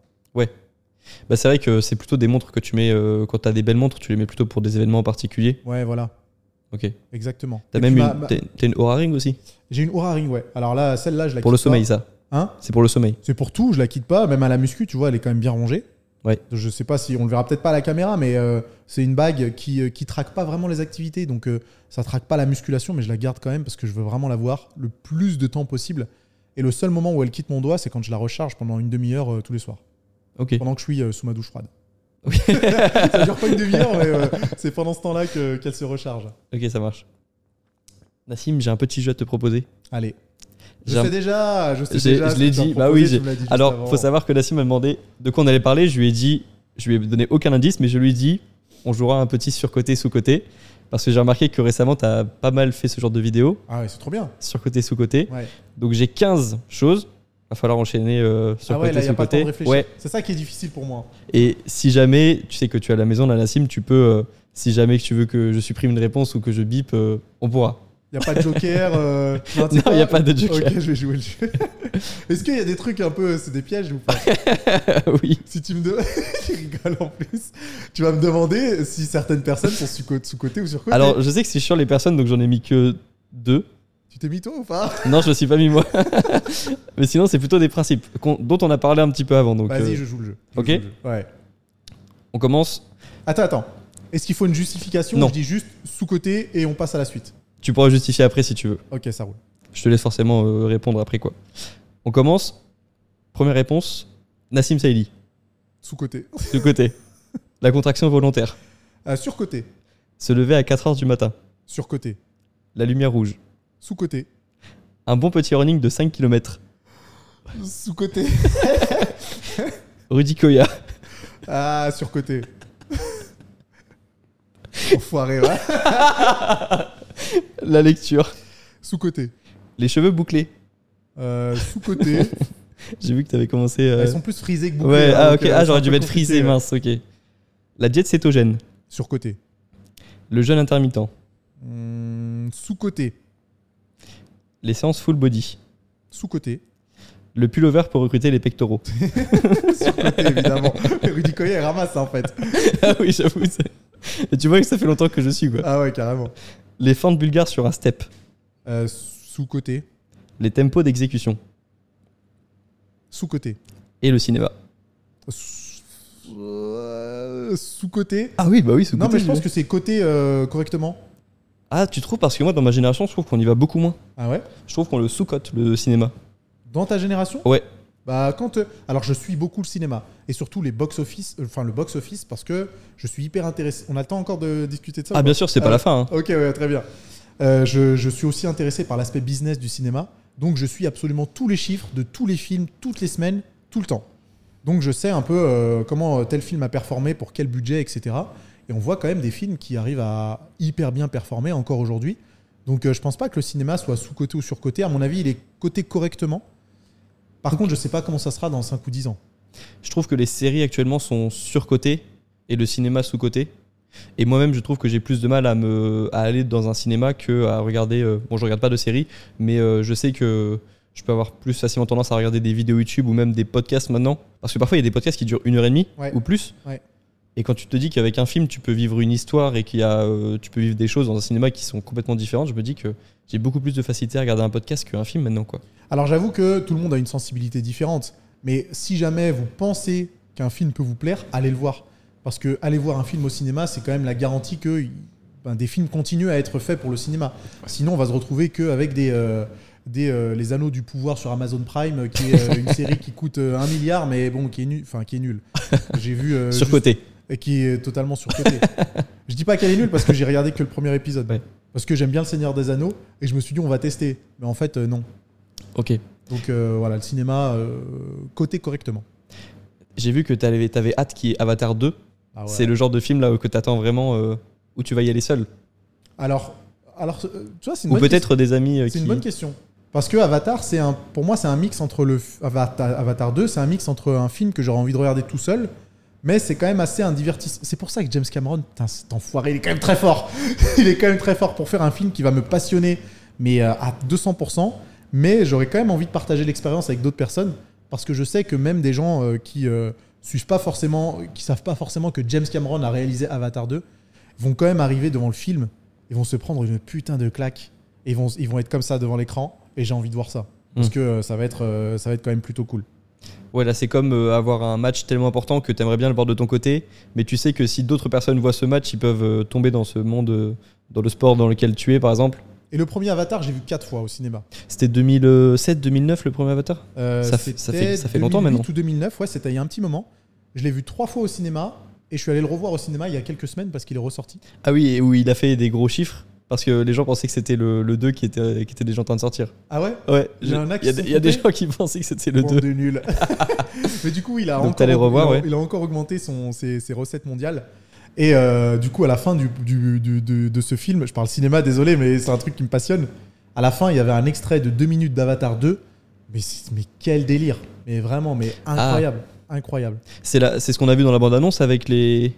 Bah, c'est vrai que c'est plutôt des montres que tu mets. euh, quand t'as des belles montres, tu les mets plutôt pour des événements en particulier. Ouais, voilà, Ok. exactement. T'as même une. ma- ma- T'as t'as une Aura Ring aussi J'ai une Aura Ring, ouais. Alors là, celle-là, je la Pour le pas. sommeil, ça. Hein? C'est pour le sommeil. C'est pour tout, je la quitte pas. Même à la muscu, tu vois, elle est quand même bien rangée. Ouais. Je sais pas si on le verra peut-être pas à la caméra, mais euh, c'est une bague qui, qui traque pas vraiment les activités. Donc ça traque pas la musculation, mais je la garde quand même parce que je veux vraiment la voir le plus de temps possible. Et le seul moment où elle quitte mon doigt, c'est quand je la recharge pendant une demi-heure euh, tous les soirs. Pendant que je suis euh, sous ma douche froide. [laughs] Ça dure pas une demi-heure, mais euh, c'est pendant ce temps-là que- qu'elle se recharge. ok, ça marche. Nassim, j'ai un petit jeu à te proposer. Allez. Je sais déjà, je sais déjà. je l'ai dit, bah oui, dit Alors, avant. faut savoir que Nassim m'a demandé de quoi on allait parler. Je lui ai dit, je lui ai donné aucun indice, mais je lui ai dit, on jouera un petit surcoté, sous-côté. Parce que j'ai remarqué que récemment, tu as pas mal fait ce genre de vidéos, Ah ouais, c'est trop bien. surcoté, sous-côté. Ouais. Donc j'ai 15 choses. Va falloir enchaîner euh, Ah surcoté, ouais, là, a pas de. C'est ça qui est difficile pour moi. Et si jamais, tu sais que tu à la maison, là, Nassim, tu peux, euh, si jamais que tu veux que je supprime une réponse ou que je bip, euh, on pourra. Il n'y a pas de joker. euh, [laughs] Non, tu sais Non, quoi y a pas de joker. Ok, je vais jouer le jeu. [laughs] Est-ce qu'il y a des trucs un peu. C'est des pièges ou pas [laughs] oui. Si tu me demandes. je rigole en plus. Tu vas me demander si certaines personnes sont sous- sous-côté ou sur-côté. Alors, je sais que c'est sur les personnes, donc j'en ai mis que deux. Tu t'es mis toi ou pas? Non, je me suis pas mis moi. Mais sinon, c'est plutôt des principes dont on a parlé un petit peu avant. Donc, Vas-y, euh, je joue le jeu. Je ok. joue le jeu. Ouais. on commence. Attends, attends. Est-ce qu'il faut une justification? Non. Je dis juste sous-côté et on passe à la suite. Tu pourras justifier après si tu veux. Ok, ça roule. Je te laisse forcément euh, répondre après quoi. On commence. Première réponse. Nassim Saïli. Sous-côté. De côté. La contraction volontaire. Euh, sur-côté. Se lever à 4h du matin. Sur-côté. La lumière rouge. Sous-côté. Un bon petit running de 5 km. Sous-côté. Rudy Koya. [laughs] Ah, sur-côté. [laughs] Enfoiré, ouais. [laughs] [laughs] La lecture. Sous-côté. Les cheveux bouclés. Euh, sous-côté. [laughs] J'ai vu que tu avais commencé. euh, Elles sont plus frisées que bouclées. Ouais, hein, ah donc, ok. euh, Ah, c'est j'aurais dû peu mettre compliqué, frisé, ouais. mince, ok. La diète cétogène. Sur-côté. Le jeûne intermittent. Hmm, sous-côté. Les séances full body. Sous-côté. Le pullover pour recruter les pectoraux. [laughs] Sur-côté, évidemment. Rudy Koya, il ramasse ça, en fait. ah oui, j'avoue. c'est- tu vois que ça fait longtemps que je suis quoi. Ah ouais, carrément. Les fentes bulgares sur un step. Euh, sous-côté. Les tempos d'exécution. Sous-côté. Et le cinéma. Euh, Sous-côté. Ah oui, bah oui, Non, mais je pense que c'est côté euh, correctement. Ah, tu trouves Parce que moi, dans ma génération, je trouve qu'on y va beaucoup moins. Ah ouais? Je trouve qu'on le sous-cote, le cinéma. Dans ta génération? Ouais. Bah quand euh, alors je suis beaucoup le cinéma et surtout les box office euh, enfin le box office parce que je suis hyper intéressé. On a le temps encore de discuter de ça Ah, bien sûr, c'est pas la fin. hein. OK ouais, très bien. Euh, je, je suis aussi intéressé par l'aspect business du cinéma. Donc je suis absolument tous les chiffres de tous les films, toutes les semaines, tout le temps. Donc je sais un peu euh, comment tel film a performé, pour quel budget, etc. Et on voit quand même des films qui arrivent à hyper bien performer encore aujourd'hui. Donc euh, je pense pas que le cinéma soit sous-coté ou sur-coté. À mon avis, il est coté correctement. Par contre, je sais pas comment ça sera dans 5 ou 10 ans. Je trouve que les séries actuellement sont surcotées et le cinéma sous-coté. Et moi-même, je trouve que j'ai plus de mal à, me, à aller dans un cinéma que à regarder. euh, bon, je regarde pas de séries, mais euh, je sais que je peux avoir plus facilement tendance à regarder des vidéos YouTube ou même des podcasts maintenant. Parce que parfois, il y a des podcasts qui durent une heure et demie Ouais. ou plus. Ouais. Et quand tu te dis qu'avec un film, tu peux vivre une histoire et qu'il y a, euh, tu peux vivre des choses dans un cinéma qui sont complètement différentes, je me dis que j'ai beaucoup plus de facilité à regarder un podcast qu'un film maintenant. Quoi. Alors j'avoue que tout le monde a une sensibilité différente. Mais si jamais vous pensez qu'un film peut vous plaire, allez le voir. Parce que aller voir un film au cinéma, c'est quand même la garantie que ben, des films continuent à être faits pour le cinéma. Sinon, on va se retrouver qu'avec des, euh, des euh, les anneaux du pouvoir sur Amazon Prime, euh, qui est euh, une série qui coûte euh, un milliard, mais bon, qui est qui est nul. [laughs] J'ai vu. euh, Surcoté. Et qui est totalement surcoté. [laughs] je dis pas qu'elle est nulle parce que j'ai regardé que le premier épisode. Ouais. Parce que j'aime bien le Seigneur des Anneaux et je me suis dit on va tester. Mais en fait, euh, non. Ok. Donc euh, voilà, le cinéma euh, coté correctement. J'ai vu que tu avais, hâte qui est Avatar 2. Ah ouais. C'est le genre de film là que tu attends vraiment euh, où tu vas y aller seul. Alors, alors tu vois, c'est une, Ou peut-être des amis question. C'est qui. une bonne question. Parce que Avatar, c'est un, pour moi, c'est un mix entre le Avatar, Avatar 2, c'est un mix entre un film que j'aurais envie de regarder tout seul, mais c'est quand même assez un divertissement. C'est pour ça que James Cameron, putain, cet enfoiré, il est quand même très fort. [laughs] il est quand même très fort pour faire un film qui va me passionner, mais euh, à 200%. Mais j'aurais quand même envie de partager l'expérience avec d'autres personnes, parce que je sais que même des gens euh, qui euh, suivent pas forcément, qui savent pas forcément que James Cameron a réalisé Avatar 2, vont quand même arriver devant le film, ils vont se prendre une putain de claque, et ils vont, ils vont être comme ça devant l'écran, et j'ai envie de voir ça. Parce Mm. que euh, ça va, être, ça va être quand même plutôt cool. Ouais, là, c'est comme euh, avoir un match tellement important que tu aimerais bien le voir de ton côté, mais tu sais que si d'autres personnes voient ce match, ils peuvent euh, tomber dans ce monde, euh, dans le sport dans lequel tu es, par exemple. Et le premier Avatar, j'ai vu quatre fois au cinéma. C'était 2007-2009 le premier Avatar? Ça fait- ça fait- ça fait longtemps 2008 maintenant. ou 2009, ouais, c'était il y a un petit moment. Je l'ai vu trois fois au cinéma, et je suis allé le revoir au cinéma il y a quelques semaines parce qu'il est ressorti. Ah oui, et où il a fait des gros chiffres, parce que les gens pensaient que c'était le, le 2 qui était, qui était déjà en train de sortir. Ah ouais Ouais, Il y en a il qui y a, y des gens qui pensaient que c'était le Bande 2. de nuls. [laughs] Mais du coup, il a, Donc encore, revoir, il a, ouais. il a encore augmenté son, ses, ses recettes mondiales. Et euh, du coup, à la fin du, du- du- du- de ce film, je parle cinéma, désolé, mais c'est un truc qui me passionne. À la fin, il y avait un extrait de 2 minutes d'Avatar 2. Mais, mais quel délire Mais vraiment, mais incroyable. Incroyable. C'est la- c'est ce qu'on a vu dans la bande-annonce avec les.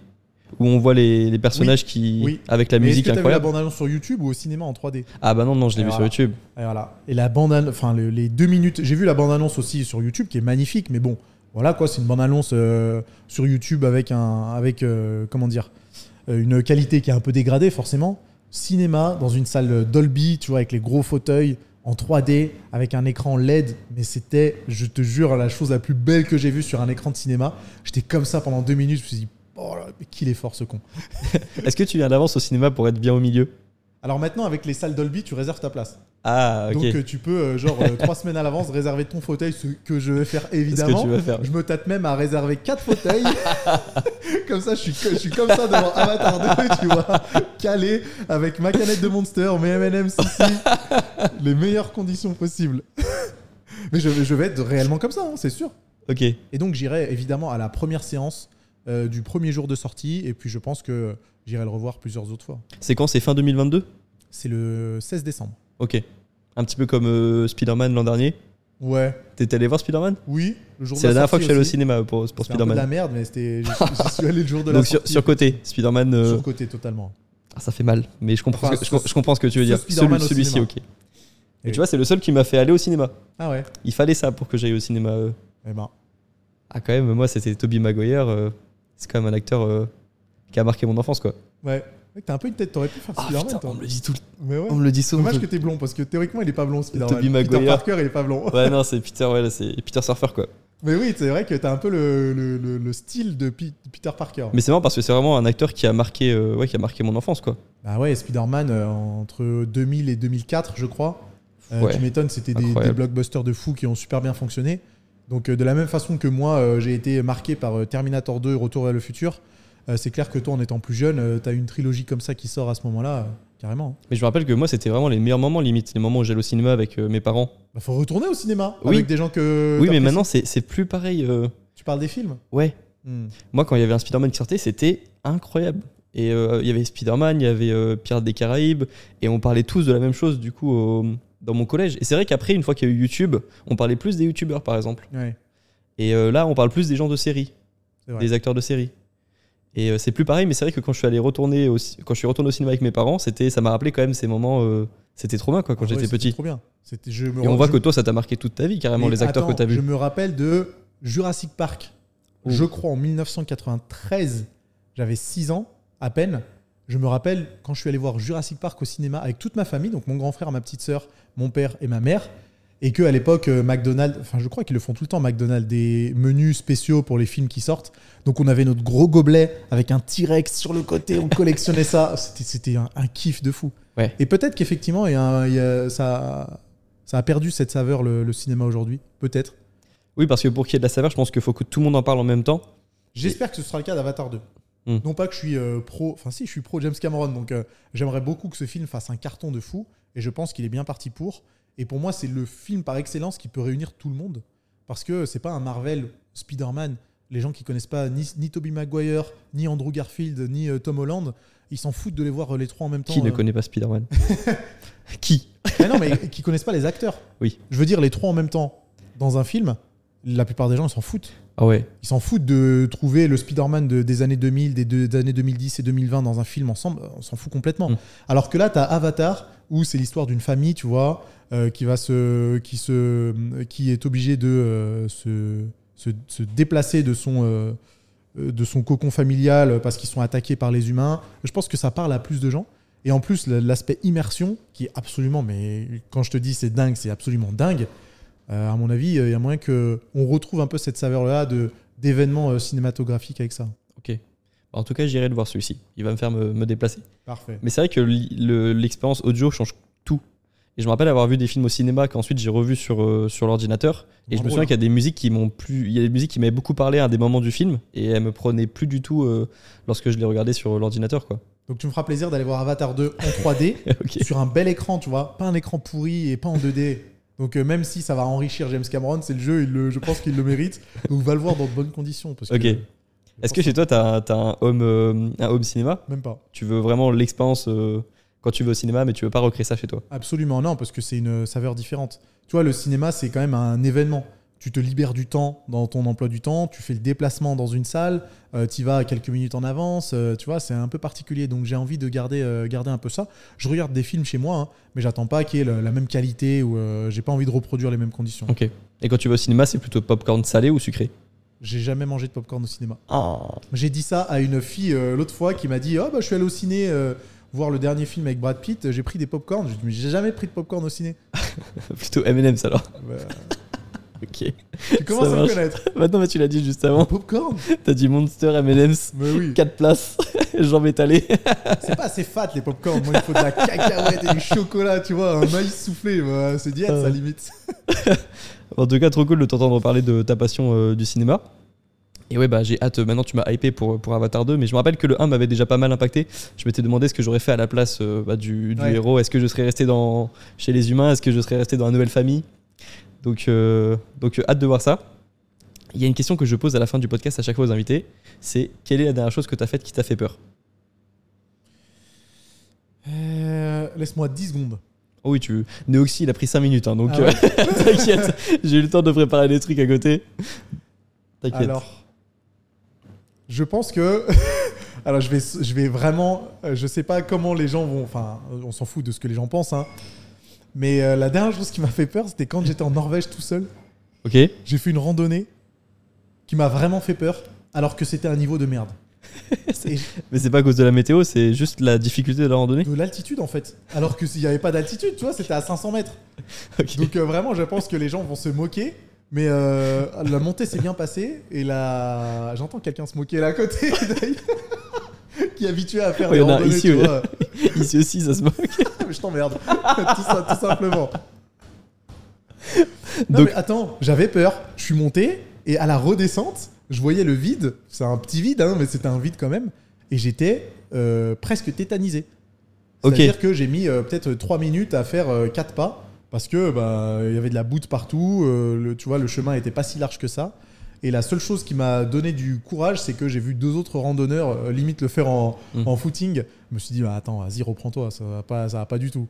Où on voit les, les personnages qui. oui. avec la Mais musique t'as vu la incroyable. bande-annonce sur YouTube ou au cinéma en 3D Ah bah non, non, je l'ai vu voilà. sur YouTube. Et voilà. Et la bande enfin le- les deux minutes. J'ai vu la bande annonce aussi sur YouTube qui est magnifique, mais bon, voilà quoi, c'est une bande annonce euh, sur YouTube avec un, avec euh, comment dire, euh, une qualité qui est un peu dégradée forcément. Cinéma dans une salle Dolby, tu vois, avec les gros fauteuils en 3D avec un écran LED, mais c'était, je te jure, la chose la plus belle que j'ai vue sur un écran de cinéma. J'étais comme ça pendant deux minutes. Je me suis dit, oh là, mais qu'il est fort ce con. [laughs] Est-ce que tu viens d'avance au cinéma pour être bien au milieu Alors maintenant, avec les salles Dolby, tu réserves ta place. Ah, ok. Donc euh, tu peux, euh, genre, euh, trois [laughs] semaines à l'avance, réserver ton fauteuil, ce que je vais faire C'est ce évidemment. que tu vas faire. Je me tâte même à réserver quatre fauteuils. [laughs] comme ça, je suis, co- je suis comme ça devant Avatar 2, tu vois, calé avec ma canette de Monster, mes ici, les meilleures conditions possibles. Mais je, je vais être réellement comme ça, hein, c'est sûr. Ok. Et donc j'irai évidemment à la première séance euh, du premier jour de sortie, et puis je pense que j'irai le revoir plusieurs autres fois. C'est quand C'est fin 2022 C'est le 16 décembre. Ok. Un petit peu comme euh, Spider-Man l'an dernier. Ouais, T'es allé voir Spider-Man? Oui. Le jour de C'est la dernière fois que je suis allé au sortie cinéma pour, pour peu de la Spider-Man. merde, mais c'était. J'y suis allé le jour de la Donc sur, sortie. sur côté, Spider-Man. euh, Sur côté totalement. ah, ça fait mal, mais je comprends, Enfin, ce que- je, comprends ce que tu veux dire. Spider-Man Celui- Celui-ci, ok. Et tu vois, c'est le seul qui m'a fait aller au cinéma. Ah ouais. Il fallait ça pour que j'aille au cinéma. euh. Eh ben. Ah, quand même, moi, c'était Tobey Maguire. euh, c'est quand même un acteur euh, qui a marqué mon enfance, quoi. Ouais. T'as un peu une tête, t'aurais pu faire Ah, Spider-Man, putain, toi. on me le dit tout le Mais ouais. On me le dit souvent. Dommage que t'es blond, parce que théoriquement, il est pas blond, Spider-Man. Tobey Peter Maguire. Parker, il est pas blond. Ouais, non, c'est Peter, ouais, là, c'est Peter Surfer, quoi. Mais oui, c'est vrai que t'as un peu le, le, le- le style de Pi- Peter Parker. Mais c'est marrant parce que c'est vraiment un acteur qui a marqué, euh, ouais, qui a marqué mon enfance, quoi. Bah ouais, Spider-Man, euh, entre 2000 et 2004, je crois. Euh, Ouais. Tu m'étonnes, c'était des, Incroyable. des blockbusters de fous qui ont super bien fonctionné. Donc, euh, de la même façon que moi, euh, j'ai été marqué par euh, Terminator 2, Retour vers le futur, c'est clair que toi, en étant plus jeune, tu t'as une trilogie comme ça qui sort à ce moment-là. carrément. Mais je me rappelle que moi, c'était vraiment les meilleurs moments, limite. Les moments où j'allais au cinéma avec mes parents. Bah, faut retourner au cinéma Oui. avec des gens que. oui, mais maintenant, c'est plus pareil. Tu parles des films? Ouais. Hmm. Moi, quand il y avait un Spider-Man qui sortait, c'était incroyable. Et euh, il y avait Spider-Man, il y avait euh, Pirates des Caraïbes, et on parlait tous de la même chose, du coup, au- dans mon collège. Et c'est vrai qu'après, une fois qu'il y a eu YouTube, on parlait plus des YouTubeurs, par exemple. Ouais, Et euh, là, on parle plus des gens de série, des acteurs de série. Et euh, c'est plus pareil, mais c'est vrai que quand je suis allé retourner au, quand je suis retourné au cinéma avec mes parents, c'était, ça m'a rappelé quand même ces moments. euh, c'était trop bien, quoi, quand Ah j'étais petit. trop bien. Je me Et on voit je- que toi, ça t'a marqué toute ta vie, carrément, Mais les acteurs attends, que t'as Je vus. me rappelle de Jurassic Park. Je crois en 1993. J'avais 6 ans à peine. Je me rappelle quand je suis allé voir Jurassic Park au cinéma avec toute ma famille, donc mon grand frère, ma petite sœur, mon père et ma mère. Et que à l'époque, euh, McDonald's, enfin je crois qu'ils le font tout le temps, McDonald's, des menus spéciaux pour les films qui sortent. Donc on avait notre gros gobelet avec un T-Rex sur le côté, on collectionnait ça. [laughs] C'était, c'était un, un kiff de fou. Ouais. Et peut-être qu'effectivement, ça, ça a perdu cette saveur, le, le cinéma aujourd'hui. Peut-être. Oui, parce que pour qu'il y ait de la saveur, je pense qu'il faut que tout le monde en parle en même temps. J'espère que ce sera le cas d'Avatar 2. Hmm. Non pas que je suis euh, pro, enfin si, je suis pro James Cameron, donc euh, j'aimerais beaucoup que ce film fasse un carton de fou, et je pense qu'il est bien parti pour. Et pour moi, c'est le film par excellence qui peut réunir tout le monde, parce que c'est pas un Marvel Spider-Man. Les gens qui connaissent pas ni, ni Tobey Maguire, ni Andrew Garfield, ni euh, Tom Holland, ils s'en foutent de les voir euh, les trois en même temps. Qui ne euh. connaît pas Spider-Man [laughs] Qui Mais non, mais qui connaissent pas les acteurs. Oui. Je veux dire, les trois en même temps dans un film, la plupart des gens ils s'en foutent. Ah ouais. Ils s'en foutent de trouver le Spider-Man de- des années 2000, des, deux- des années 2010 et 2020 dans un film ensemble. On s'en fout complètement. Mm. Alors que là, tu as Avatar, où c'est l'histoire d'une famille, tu vois, euh, qui, va se, qui, se, qui est obligée de euh, se, se, se déplacer de son, euh, de son cocon familial parce qu'ils sont attaqués par les humains. Je pense que ça parle à plus de gens. Et en plus, l'aspect immersion, qui est absolument, mais quand je te dis c'est dingue, c'est absolument dingue. Euh, à mon avis, il y a moyen que on retrouve un peu cette saveur-là d'événements euh, cinématographiques avec ça. Ok. En tout cas, j'irai le voir celui-ci. Il va me faire me, me déplacer. Parfait. Mais c'est vrai que l'expérience audio change tout. Et je me rappelle avoir vu des films au cinéma qu'ensuite j'ai revu sur, euh, sur l'ordinateur. Et je me souviens qu'il y a des musiques qui m'ont plus. Il y a des musiques qui m'avaient beaucoup parlé à des moments du film. Et elles me prenaient plus du tout euh, lorsque je les regardais sur l'ordinateur, quoi. Donc tu me feras plaisir d'aller voir Avatar 2 en 3D [laughs] ok. sur un bel écran, tu vois, pas un écran pourri et pas en 2D. Donc euh, même si ça va enrichir James Cameron, c'est le jeu, il le, je pense qu'il le mérite. [laughs] Donc va le voir dans de bonnes conditions. Parce Ok. Est-ce que chez toi, tu as, un, home, euh, un home cinéma? Même pas. Tu veux vraiment l'expérience euh, quand tu vas au cinéma, mais tu veux pas recréer ça chez toi? Absolument non, parce que c'est une saveur différente. Tu vois, le cinéma, c'est quand même un événement. Tu te libères du temps dans ton emploi du temps, tu fais le déplacement dans une salle, tu y vas quelques minutes en avance, euh, tu vois, c'est un peu particulier. Donc j'ai envie de garder, euh, garder un peu ça. Je regarde des films chez moi, hein, mais j'attends pas qu'il y ait le- la même qualité ou euh, j'ai pas envie de reproduire les mêmes conditions. Ok. Et quand tu vas au cinéma, c'est plutôt popcorn salé ou sucré? J'ai jamais mangé de popcorn au cinéma. Ah. J'ai dit ça à une fille euh, l'autre fois qui m'a dit Oh, bah, je suis allé au ciné euh, voir le dernier film avec Brad Pitt, j'ai pris des popcorn. Je lui ai dit Mais j'ai jamais pris de popcorn au ciné. [laughs] Plutôt M&M's alors. Bah, Ok. tu commences Ça à me connaître. Maintenant, [laughs] bah, tu l'as dit juste avant. Popcorn T'as dit Monster M&M's, Mais oui. 4 places, [laughs] jambes étalées. [laughs] C'est pas assez fat les popcorn. Moi, il faut de la cacahuète et du chocolat, tu vois, un maïs soufflé. bah, c'est diète, Ah. ça limite. En tout cas, trop cool de t'entendre parler de ta passion euh, du cinéma. Et ouais, bah j'ai hâte. Maintenant, tu m'as hypé pour, pour Avatar 2, mais je me rappelle que le 1 m'avait déjà pas mal impacté. Je m'étais demandé ce que j'aurais fait à la place euh, bah, du, du Ouais. héros. Est-ce que je serais resté dans, chez les humains? Est-ce que je serais resté dans la nouvelle famille? Donc, euh, donc euh, hâte de voir ça. Il y a une question que je pose à la fin du podcast à chaque fois aux invités c'est quelle est la dernière chose que tu as faite qui t'a fait peur? Euh, Laisse-moi 10 secondes. Oh oui, tu. Neoxy, il a pris 5 minutes, hein, donc Ah euh, [laughs] t'inquiète. J'ai eu le temps de préparer des trucs à côté. T'inquiète. Alors, je pense que. [laughs] Alors, je vais, je vais vraiment. Je sais pas comment les gens vont. Enfin, on s'en fout de ce que les gens pensent, hein. Mais euh, la dernière chose qui m'a fait peur, c'était quand j'étais en Norvège tout seul. Ok. J'ai fait une randonnée qui m'a vraiment fait peur, alors que c'était un niveau de merde. [laughs] Et Mais c'est pas à cause de la météo, c'est juste la difficulté de la randonnée. de l'altitude, en fait. Alors que s'il n'y avait pas d'altitude, tu vois, c'était à 500 mètres. [laughs] Donc, euh, vraiment, je pense que les gens vont se moquer. Mais euh, la montée s'est bien passée. Et là, j'entends quelqu'un se moquer là à côté, [laughs] qui est habitué à faire Ouais, des randonnées, ici, tu ouais. vois. Ici aussi, ça se moque. Mais [laughs] je t'emmerde. [laughs] tout, ça, tout simplement. Non, Donc- mais attends, j'avais peur. Je suis monté et à la redescente, je voyais le vide. C'est un petit vide, hein, mais c'était un vide quand même. Et j'étais euh, presque tétanisé. C'est-à-dire que j'ai mis euh, peut-être 3 minutes à faire 4 pas parce que bah, il y avait de la boute partout, euh, le, tu vois, le chemin était pas si large que ça. Et la seule chose qui m'a donné du courage, c'est que j'ai vu deux autres randonneurs euh, limite le faire en, Mm. en footing. Je me suis dit, bah, attends, vas-y, reprends-toi, ça va pas, ça va pas du tout.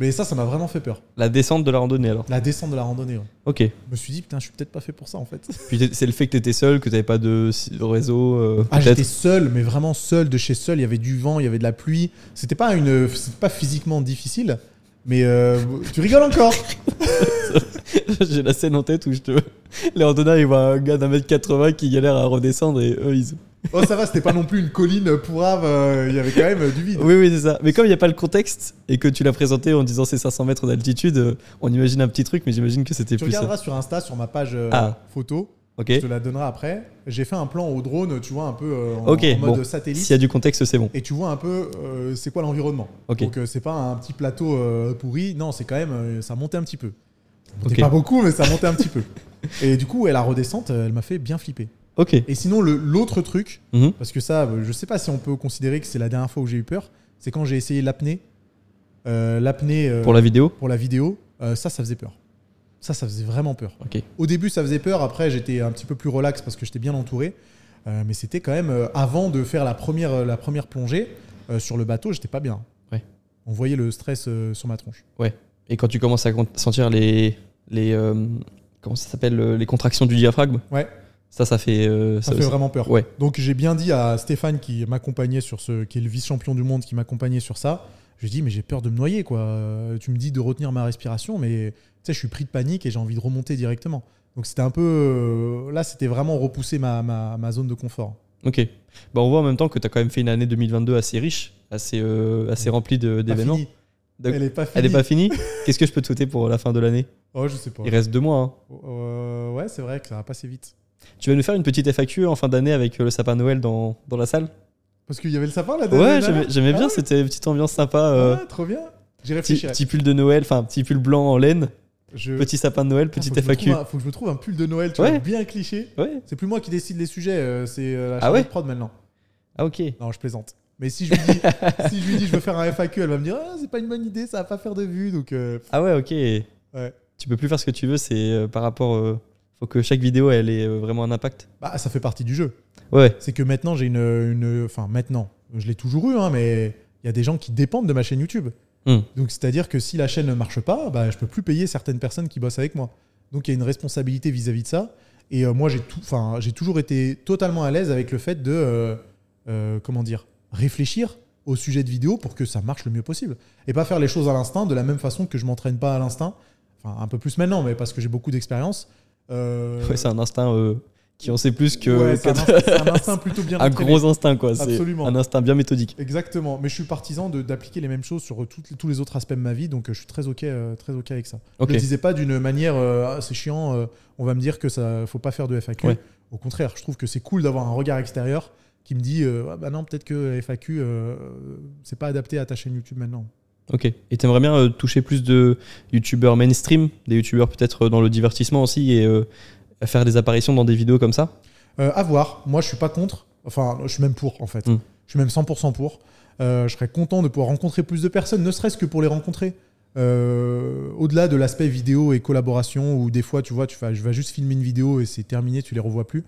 Mais ça, ça m'a vraiment fait peur. La descente de la randonnée alors. La descente de la randonnée. ouais. Ok. Je me suis dit, putain, je suis peut-être pas fait pour ça en fait. Puis c'est le fait que t'étais seul, que t'avais pas de réseau. euh, Ah, j'étais seul, mais vraiment seul de chez seul. Il y avait du vent, il y avait de la pluie. C'était pas une, c'était pas physiquement difficile, mais euh, tu rigoles encore. [laughs] J'ai la scène en tête où je te. Les randonneurs, ils voient un gars d'un mètre 80 qui galère à redescendre et eux, ils. Oh, ça va, c'était pas non plus une colline pourrave. euh, Il y avait quand même du vide. Oui, oui, c'est ça. Mais comme il n'y a pas le contexte et que tu l'as présenté en disant c'est 500 mètres d'altitude, euh, on imagine un petit truc, mais j'imagine que c'était Tu plus ça. regarderas sur Insta, sur ma page Ah. photo. Je te la donnerai après. J'ai fait un plan au drone, tu vois, un peu euh, en, mode bon. satellite. S'il y a du contexte, c'est bon. Et tu vois un peu euh, c'est quoi l'environnement. Donc euh, c'est pas un petit plateau pourri, non, c'est quand même ça montait un petit peu. Pas beaucoup, mais ça montait un petit peu. [laughs] Et du coup, ouais, la redescente, elle m'a fait bien flipper. Ok. Et sinon, l'autre truc, Mhm. parce que ça, je sais pas si on peut considérer que c'est la dernière fois où j'ai eu peur, c'est quand j'ai essayé l'apnée. L'apnée Pour la vidéo pour la vidéo, ça, ça faisait peur. Ça, ça faisait vraiment peur. Au début, ça faisait peur. Après, j'étais un petit peu plus relax parce que j'étais bien entouré. Euh, mais c'était quand même euh, avant de faire la première, euh, la première plongée euh, sur le bateau, j'étais pas bien. Ouais. On voyait le stress sur ma tronche. Et quand tu commences à sentir les. les comment ça s'appelle Les contractions du diaphragme? Ouais. Ça, ça fait. Ça, fait vraiment peur. Ouais. Donc j'ai bien dit à Stéphane qui m'accompagnait sur ce, qui est le vice-champion du monde, qui m'accompagnait sur ça. Je dit mais j'ai peur de me noyer quoi. Tu me dis de retenir ma respiration, mais tu sais je suis pris de panique et j'ai envie de remonter directement. Donc c'était un peu euh, là c'était vraiment repousser ma, ma, ma zone de confort. Ok. Bah, on voit en même temps que tu as quand même fait une année 2022 assez riche, assez, euh, assez remplie d'événements. Elle est pas finie. Elle n'est pas finie Qu'est-ce que je peux te souhaiter pour la fin de l'année? Oh je sais pas. Il reste deux mois. hein. Euh, ouais c'est vrai que ça va passer vite. Tu vas nous faire une petite FAQ en fin d'année avec le sapin Noël dans, dans la salle? Parce qu'il y avait le sapin là. Ouais, j'aimais j'aimais bien, Ah ouais c'était une petite ambiance sympa. euh, Ouais, trop bien. J'y petit, réfléchirai. petit pull de Noël, enfin petit pull blanc en laine, Je- petit sapin de Noël, Ah, faut je me FAQ. un- faut que je me trouve un pull de Noël, tu Ouais. vois, bien cliché. Ouais. C'est plus moi qui décide les sujets, euh, c'est euh, la Ah ouais de prod maintenant. Ah ok. Non, je plaisante. Mais si je lui dis, [laughs] si je, lui dis je veux faire un FAQ, elle va me dire ah, c'est pas une bonne idée, ça va pas faire de vues. Donc, euh, Ah ouais, ok. Ouais. Tu peux plus faire ce que tu veux, c'est euh, par rapport. Faut que chaque vidéo elle ait euh, vraiment un impact. bah, ça fait partie du jeu. Ouais. C'est que maintenant, j'ai une, une. Enfin, maintenant, je l'ai toujours eu, hein, mais il y a des gens qui dépendent de ma chaîne YouTube. Hmm. Donc, c'est-à-dire que si la chaîne ne marche pas, bah, je peux plus payer certaines personnes qui bossent avec moi. Donc, il y a une responsabilité vis-à-vis de ça. Et euh, moi, j'ai tout, enfin, j'ai toujours été totalement à l'aise avec le fait de, euh, euh, comment dire, réfléchir au sujet de vidéo pour que ça marche le mieux possible. Et pas faire les choses à l'instinct de la même façon que je m'entraîne pas à l'instinct. Enfin, un peu plus maintenant, mais parce que j'ai beaucoup d'expérience. Euh, Ouais, c'est un instinct euh, qui en sait plus que. ouais, c'est un, instinct- c'est un instinct [laughs] plutôt bien un gros instinct quoi. Absolument. un instinct bien méthodique. Exactement, mais je suis partisan de- d'appliquer les mêmes choses sur toutes- tous les autres aspects de ma vie, donc euh, je suis très ok, euh, très ok avec ça. Je le disais pas d'une manière, euh, Ah, c'est chiant, euh, on va me dire que ça, faut pas faire de FAQ. Ouais. Au contraire, je trouve que c'est cool d'avoir un regard extérieur qui me dit, euh, ah bah non, peut-être que FAQ, euh, c'est pas adapté à ta chaîne YouTube maintenant. Ok. Et t'aimerais bien euh, toucher plus de youtubeurs mainstream, des youtubeurs peut-être euh, dans le divertissement aussi et euh, faire des apparitions dans des vidéos comme ça? Euh, à voir. Moi, je suis pas contre. Enfin, je suis même pour, en fait. Mm. Je suis même 100% pour. Je serais content de pouvoir rencontrer plus de personnes, ne serait-ce que pour les rencontrer. Au-delà de l'aspect vidéo et collaboration, où des fois, tu vois, tu vas, je vais juste filmer une vidéo et c'est terminé, tu les revois plus.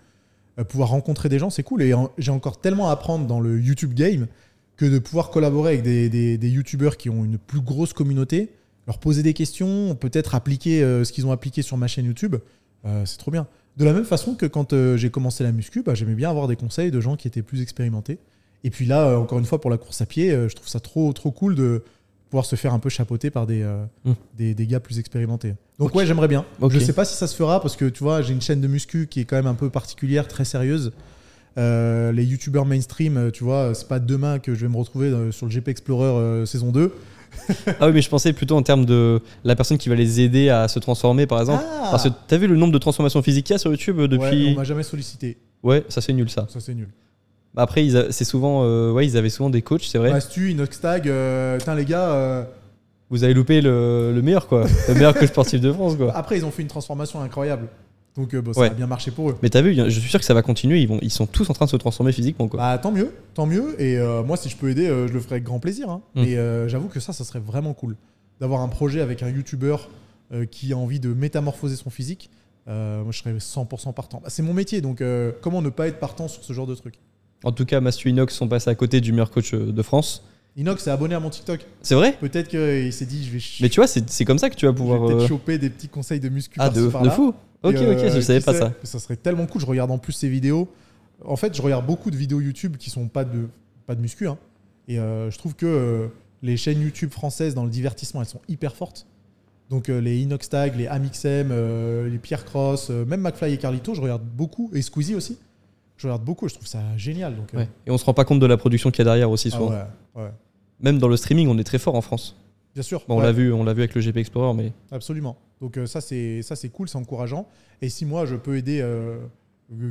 Pouvoir rencontrer des gens, c'est cool. Et en- j'ai encore tellement à apprendre dans le YouTube game que de pouvoir collaborer avec des, des, des YouTubeurs qui ont une plus grosse communauté, leur poser des questions, peut-être appliquer euh, ce qu'ils ont appliqué sur ma chaîne YouTube, euh, c'est trop bien. De la même façon que quand euh, j'ai commencé la muscu, bah, j'aimais bien avoir des conseils de gens qui étaient plus expérimentés. Et puis là, encore une fois, pour la course à pied, je trouve ça trop, trop cool de pouvoir se faire un peu chapeauter par des, euh, Mm. des, des gars plus expérimentés. Donc Ok. ouais, j'aimerais bien. Je sais pas si ça se fera parce que tu vois, j'ai une chaîne de muscu qui est quand même un peu particulière, très sérieuse. Euh, les youtubeurs mainstream, euh, tu vois, c'est pas demain que je vais me retrouver euh, sur le GP Explorer euh, saison 2. Ah oui, mais je pensais plutôt en termes de la personne qui va les aider à se transformer par exemple. Ah Parce que t'as vu le nombre de transformations physiques qu'il y a sur YouTube euh, Ouais, depuis. on m'a jamais sollicité. Ouais, ça c'est nul ça. Ça, c'est nul. Bah, Après, c'est souvent, euh, ouais, ils avaient souvent des coachs, c'est vrai. Mastu, Inoxtag, putain, les gars. Vous avez loupé le, le meilleur quoi, le meilleur coach sportif de France quoi. Après, ils ont fait une transformation incroyable. Donc euh, bon, ça Ouais. a bien marché pour eux. Mais t'as vu, je suis sûr que ça va continuer. Ils, vont, ils sont tous en train de se transformer physiquement. Quoi. Bah tant mieux, tant mieux. Et euh, moi, si je peux aider, euh, je le ferai avec grand plaisir. hein. Mm. Et j'avoue que ça, ça serait vraiment cool d'avoir un projet avec un YouTuber qui a envie de métamorphoser son physique. Moi, je serais 100% partant. Bah, c'est mon métier, donc comment ne pas être partant sur ce genre de truc? En tout cas, Mathieu Inox sont passés à côté du meilleur coach de France. Inox est abonné à mon TikTok. C'est vrai? Peut-être qu'il s'est dit, je vais, Mais tu vois, c'est comme ça que tu vas pouvoir. peut-être choper des petits conseils de muscu Ah, de, de fou Ok, Et, euh, ok, je savais qui pas ça. Ça serait tellement cool. Je regarde en plus ses vidéos. En fait, je regarde beaucoup de vidéos YouTube qui sont pas de, pas de muscu. hein. Et euh, je trouve que euh, les chaînes YouTube françaises dans le divertissement, elles sont hyper fortes. Donc euh, les Inox Tag, les Amixem, euh, les Pierre Cross, euh, même McFly et Carlito, je regarde beaucoup. Et Squeezie aussi. Je regarde beaucoup. Je trouve ça génial. Donc, euh, Ouais. Et on se rend pas compte de la production qu'il y a derrière aussi ah souvent. ouais, ouais. Même dans le streaming, on est très fort en France. Bien sûr. Bon, on l'a vu, on l'a vu avec le GP Explorer, mais Absolument. Donc euh, ça c'est ça c'est cool, c'est encourageant. Et si moi je peux aider euh,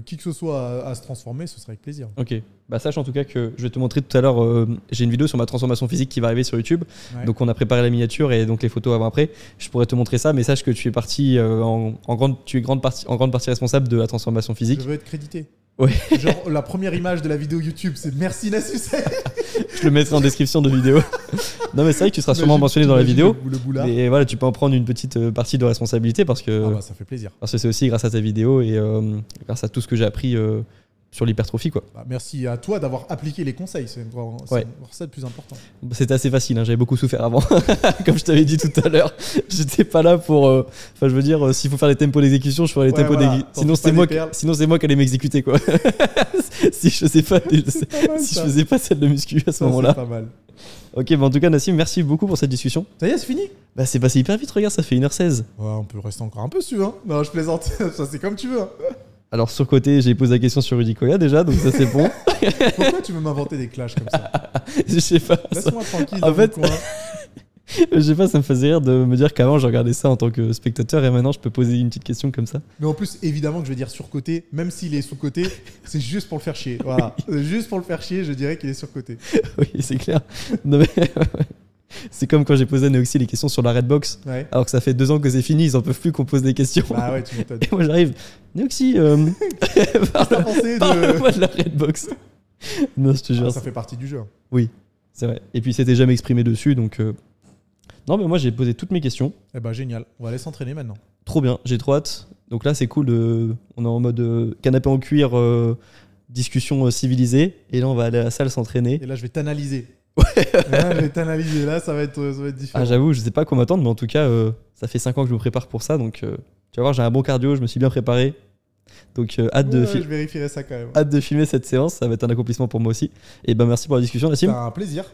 qui que ce soit à, à se transformer, ce serait avec plaisir. ok. Bah sache en tout cas que je vais te montrer tout à l'heure. euh, J'ai une vidéo sur ma transformation physique qui va arriver sur YouTube. Ouais. Donc on a préparé la miniature et donc les photos avant après. Je pourrais te montrer ça, mais sache que tu es parti en, en grande, tu es grande partie, en grande partie responsable de la transformation physique. Je veux être crédité. Ouais. Genre la première image de la vidéo YouTube, c'est merci Nassus. [laughs] Je le mettrai en description de vidéo. [laughs] non mais c'est vrai que tu seras sûrement mentionné dans la vidéo. Le, le boulard. Mais voilà, tu peux en prendre une petite euh, partie de responsabilité parce que Ah bah, ça fait plaisir. parce que c'est aussi grâce à ta vidéo et euh, grâce à tout ce que j'ai appris euh, sur l'hypertrophie quoi. Bah, merci à toi d'avoir appliqué les conseils, c'est Ouais. ça le plus important. C'était assez facile, hein, j'avais beaucoup souffert avant. [laughs] Comme je t'avais dit tout à l'heure, [laughs] j'étais pas là pour. euh, Enfin, je veux dire, euh, s'il faut faire les tempos d'exécution, je ferai les Ouais, tempos voilà. Sinon, c'est moi, qui- perles. sinon c'est moi qui allais m'exécuter quoi. [laughs] si je faisais pas, pas mal, si je faisais pas celle de muscu à ce moment-là. C'est pas mal. Ok, bah en tout cas, Nassim, merci beaucoup pour cette discussion. Ça y est, c'est fini? Bah, c'est passé hyper vite, regarde, ça fait 1h16. Ouais, On peut rester encore un peu si tu veux. hein. Non, je plaisante. ça c'est comme tu veux. hein. Alors, sur côté, j'ai posé la question sur Rudy Koya déjà, donc ça c'est bon. [laughs] Pourquoi tu veux m'inventer des clashs comme ça? [laughs] Je sais pas. Laisse-moi tranquille. En fait-. [laughs] Je sais pas, ça me faisait rire de me dire qu'avant je regardais ça en tant que spectateur et maintenant je peux poser une petite question comme ça. Mais en plus, évidemment que je vais dire surcoté, même s'il est sous-côté, c'est juste pour le faire chier. Voilà. Juste pour le faire chier, je dirais qu'il est surcoté. oui, c'est clair. Non, mais- c'est comme quand j'ai posé à Neoxy les questions sur la Redbox, Ouais. alors que ça fait deux ans que c'est fini, ils en peuvent plus qu'on pose des questions. Bah ouais, tu m'étonnes. [laughs] Et moi j'arrive, Neoxy, euh, [laughs] Qu'est-ce que t'as pensé de. parle-moi de la Redbox. non, je te jure, Ah, ça fait partie du jeu. c'est vrai. Et puis il s'était jamais exprimé dessus, donc. euh, Non, mais moi j'ai posé toutes mes questions. Eh bah génial. On va aller s'entraîner maintenant. Trop bien, j'ai trop hâte. Donc là, c'est cool. De... On est en mode euh, canapé en cuir, euh, discussion civilisée. Et là, on va aller à la salle s'entraîner. Et là, je vais t'analyser. Là, je vais t'analyser. Là, ça va être, ça va être différent. Ah, j'avoue, je sais pas quoi m'attendre, mais en tout cas, euh, ça fait 5 ans que je me prépare pour ça. Donc, euh, tu vas voir, j'ai un bon cardio, je me suis bien préparé. Donc, euh, hâte, de Ouais, fi- je vérifierai ça quand même. hâte de filmer cette séance. Ça va être un accomplissement pour moi aussi. Et ben, merci pour la discussion, Nassim. C'est un plaisir.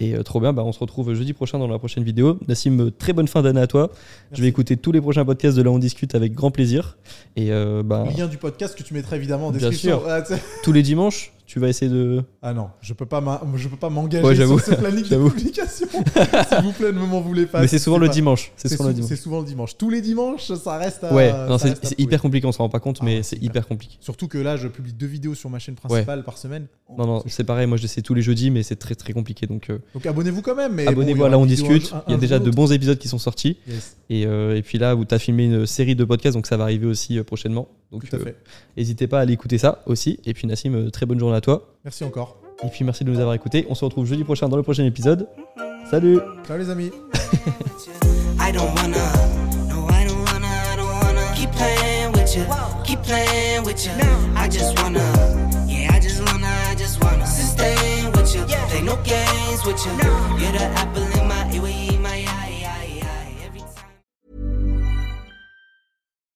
Et euh, trop bien, bah, on se retrouve jeudi prochain dans la prochaine vidéo. Nassim, très bonne fin d'année à toi. Je vais écouter tous les prochains podcasts de Là On Discute avec grand plaisir. Et euh, bah, Lien du podcast que tu mettras évidemment en Bien description. sûr. Ah, tous les dimanches, tu vas essayer de. Ah non, je peux pas, je peux pas m'engager Ouais, sur ce planning [laughs] de publication. [laughs] S'il vous plaît, ne m'en voulez pas. mais c'est souvent le pas- dimanche. C'est souvent le sou- souvent le dimanche. Tous les dimanches, ça reste à. Ouais, c'est hyper compliqué, on se rend pas compte, Ah mais c'est hyper compliqué. Surtout que là, je publie deux vidéos sur ma chaîne principale par semaine. Non, non, C'est pareil, moi j'essaie tous les jeudis, mais c'est très très compliqué. Donc euh, Donc abonnez-vous quand même. bon, abonnez-vous Là On Discute. Il y a déjà de bons épisodes qui sont sortis. Et, euh, et puis là, où tu as filmé une série de podcasts, donc ça va arriver aussi euh, prochainement. Donc tout à euh, fait. n'hésitez pas à aller écouter ça aussi. Et puis Nassim, euh, très bonne journée à toi. Merci encore. Et puis merci de nous avoir écoutés. On se retrouve jeudi prochain dans le prochain épisode. Salut Ciao les amis. [laughs] I don't wanna, no, I don't wanna, I don't wanna keep playing with you, keep playing with you. I just wanna, yeah, I just wanna, I just wanna sustain with you, play no games with you. You're the apple in my eye, my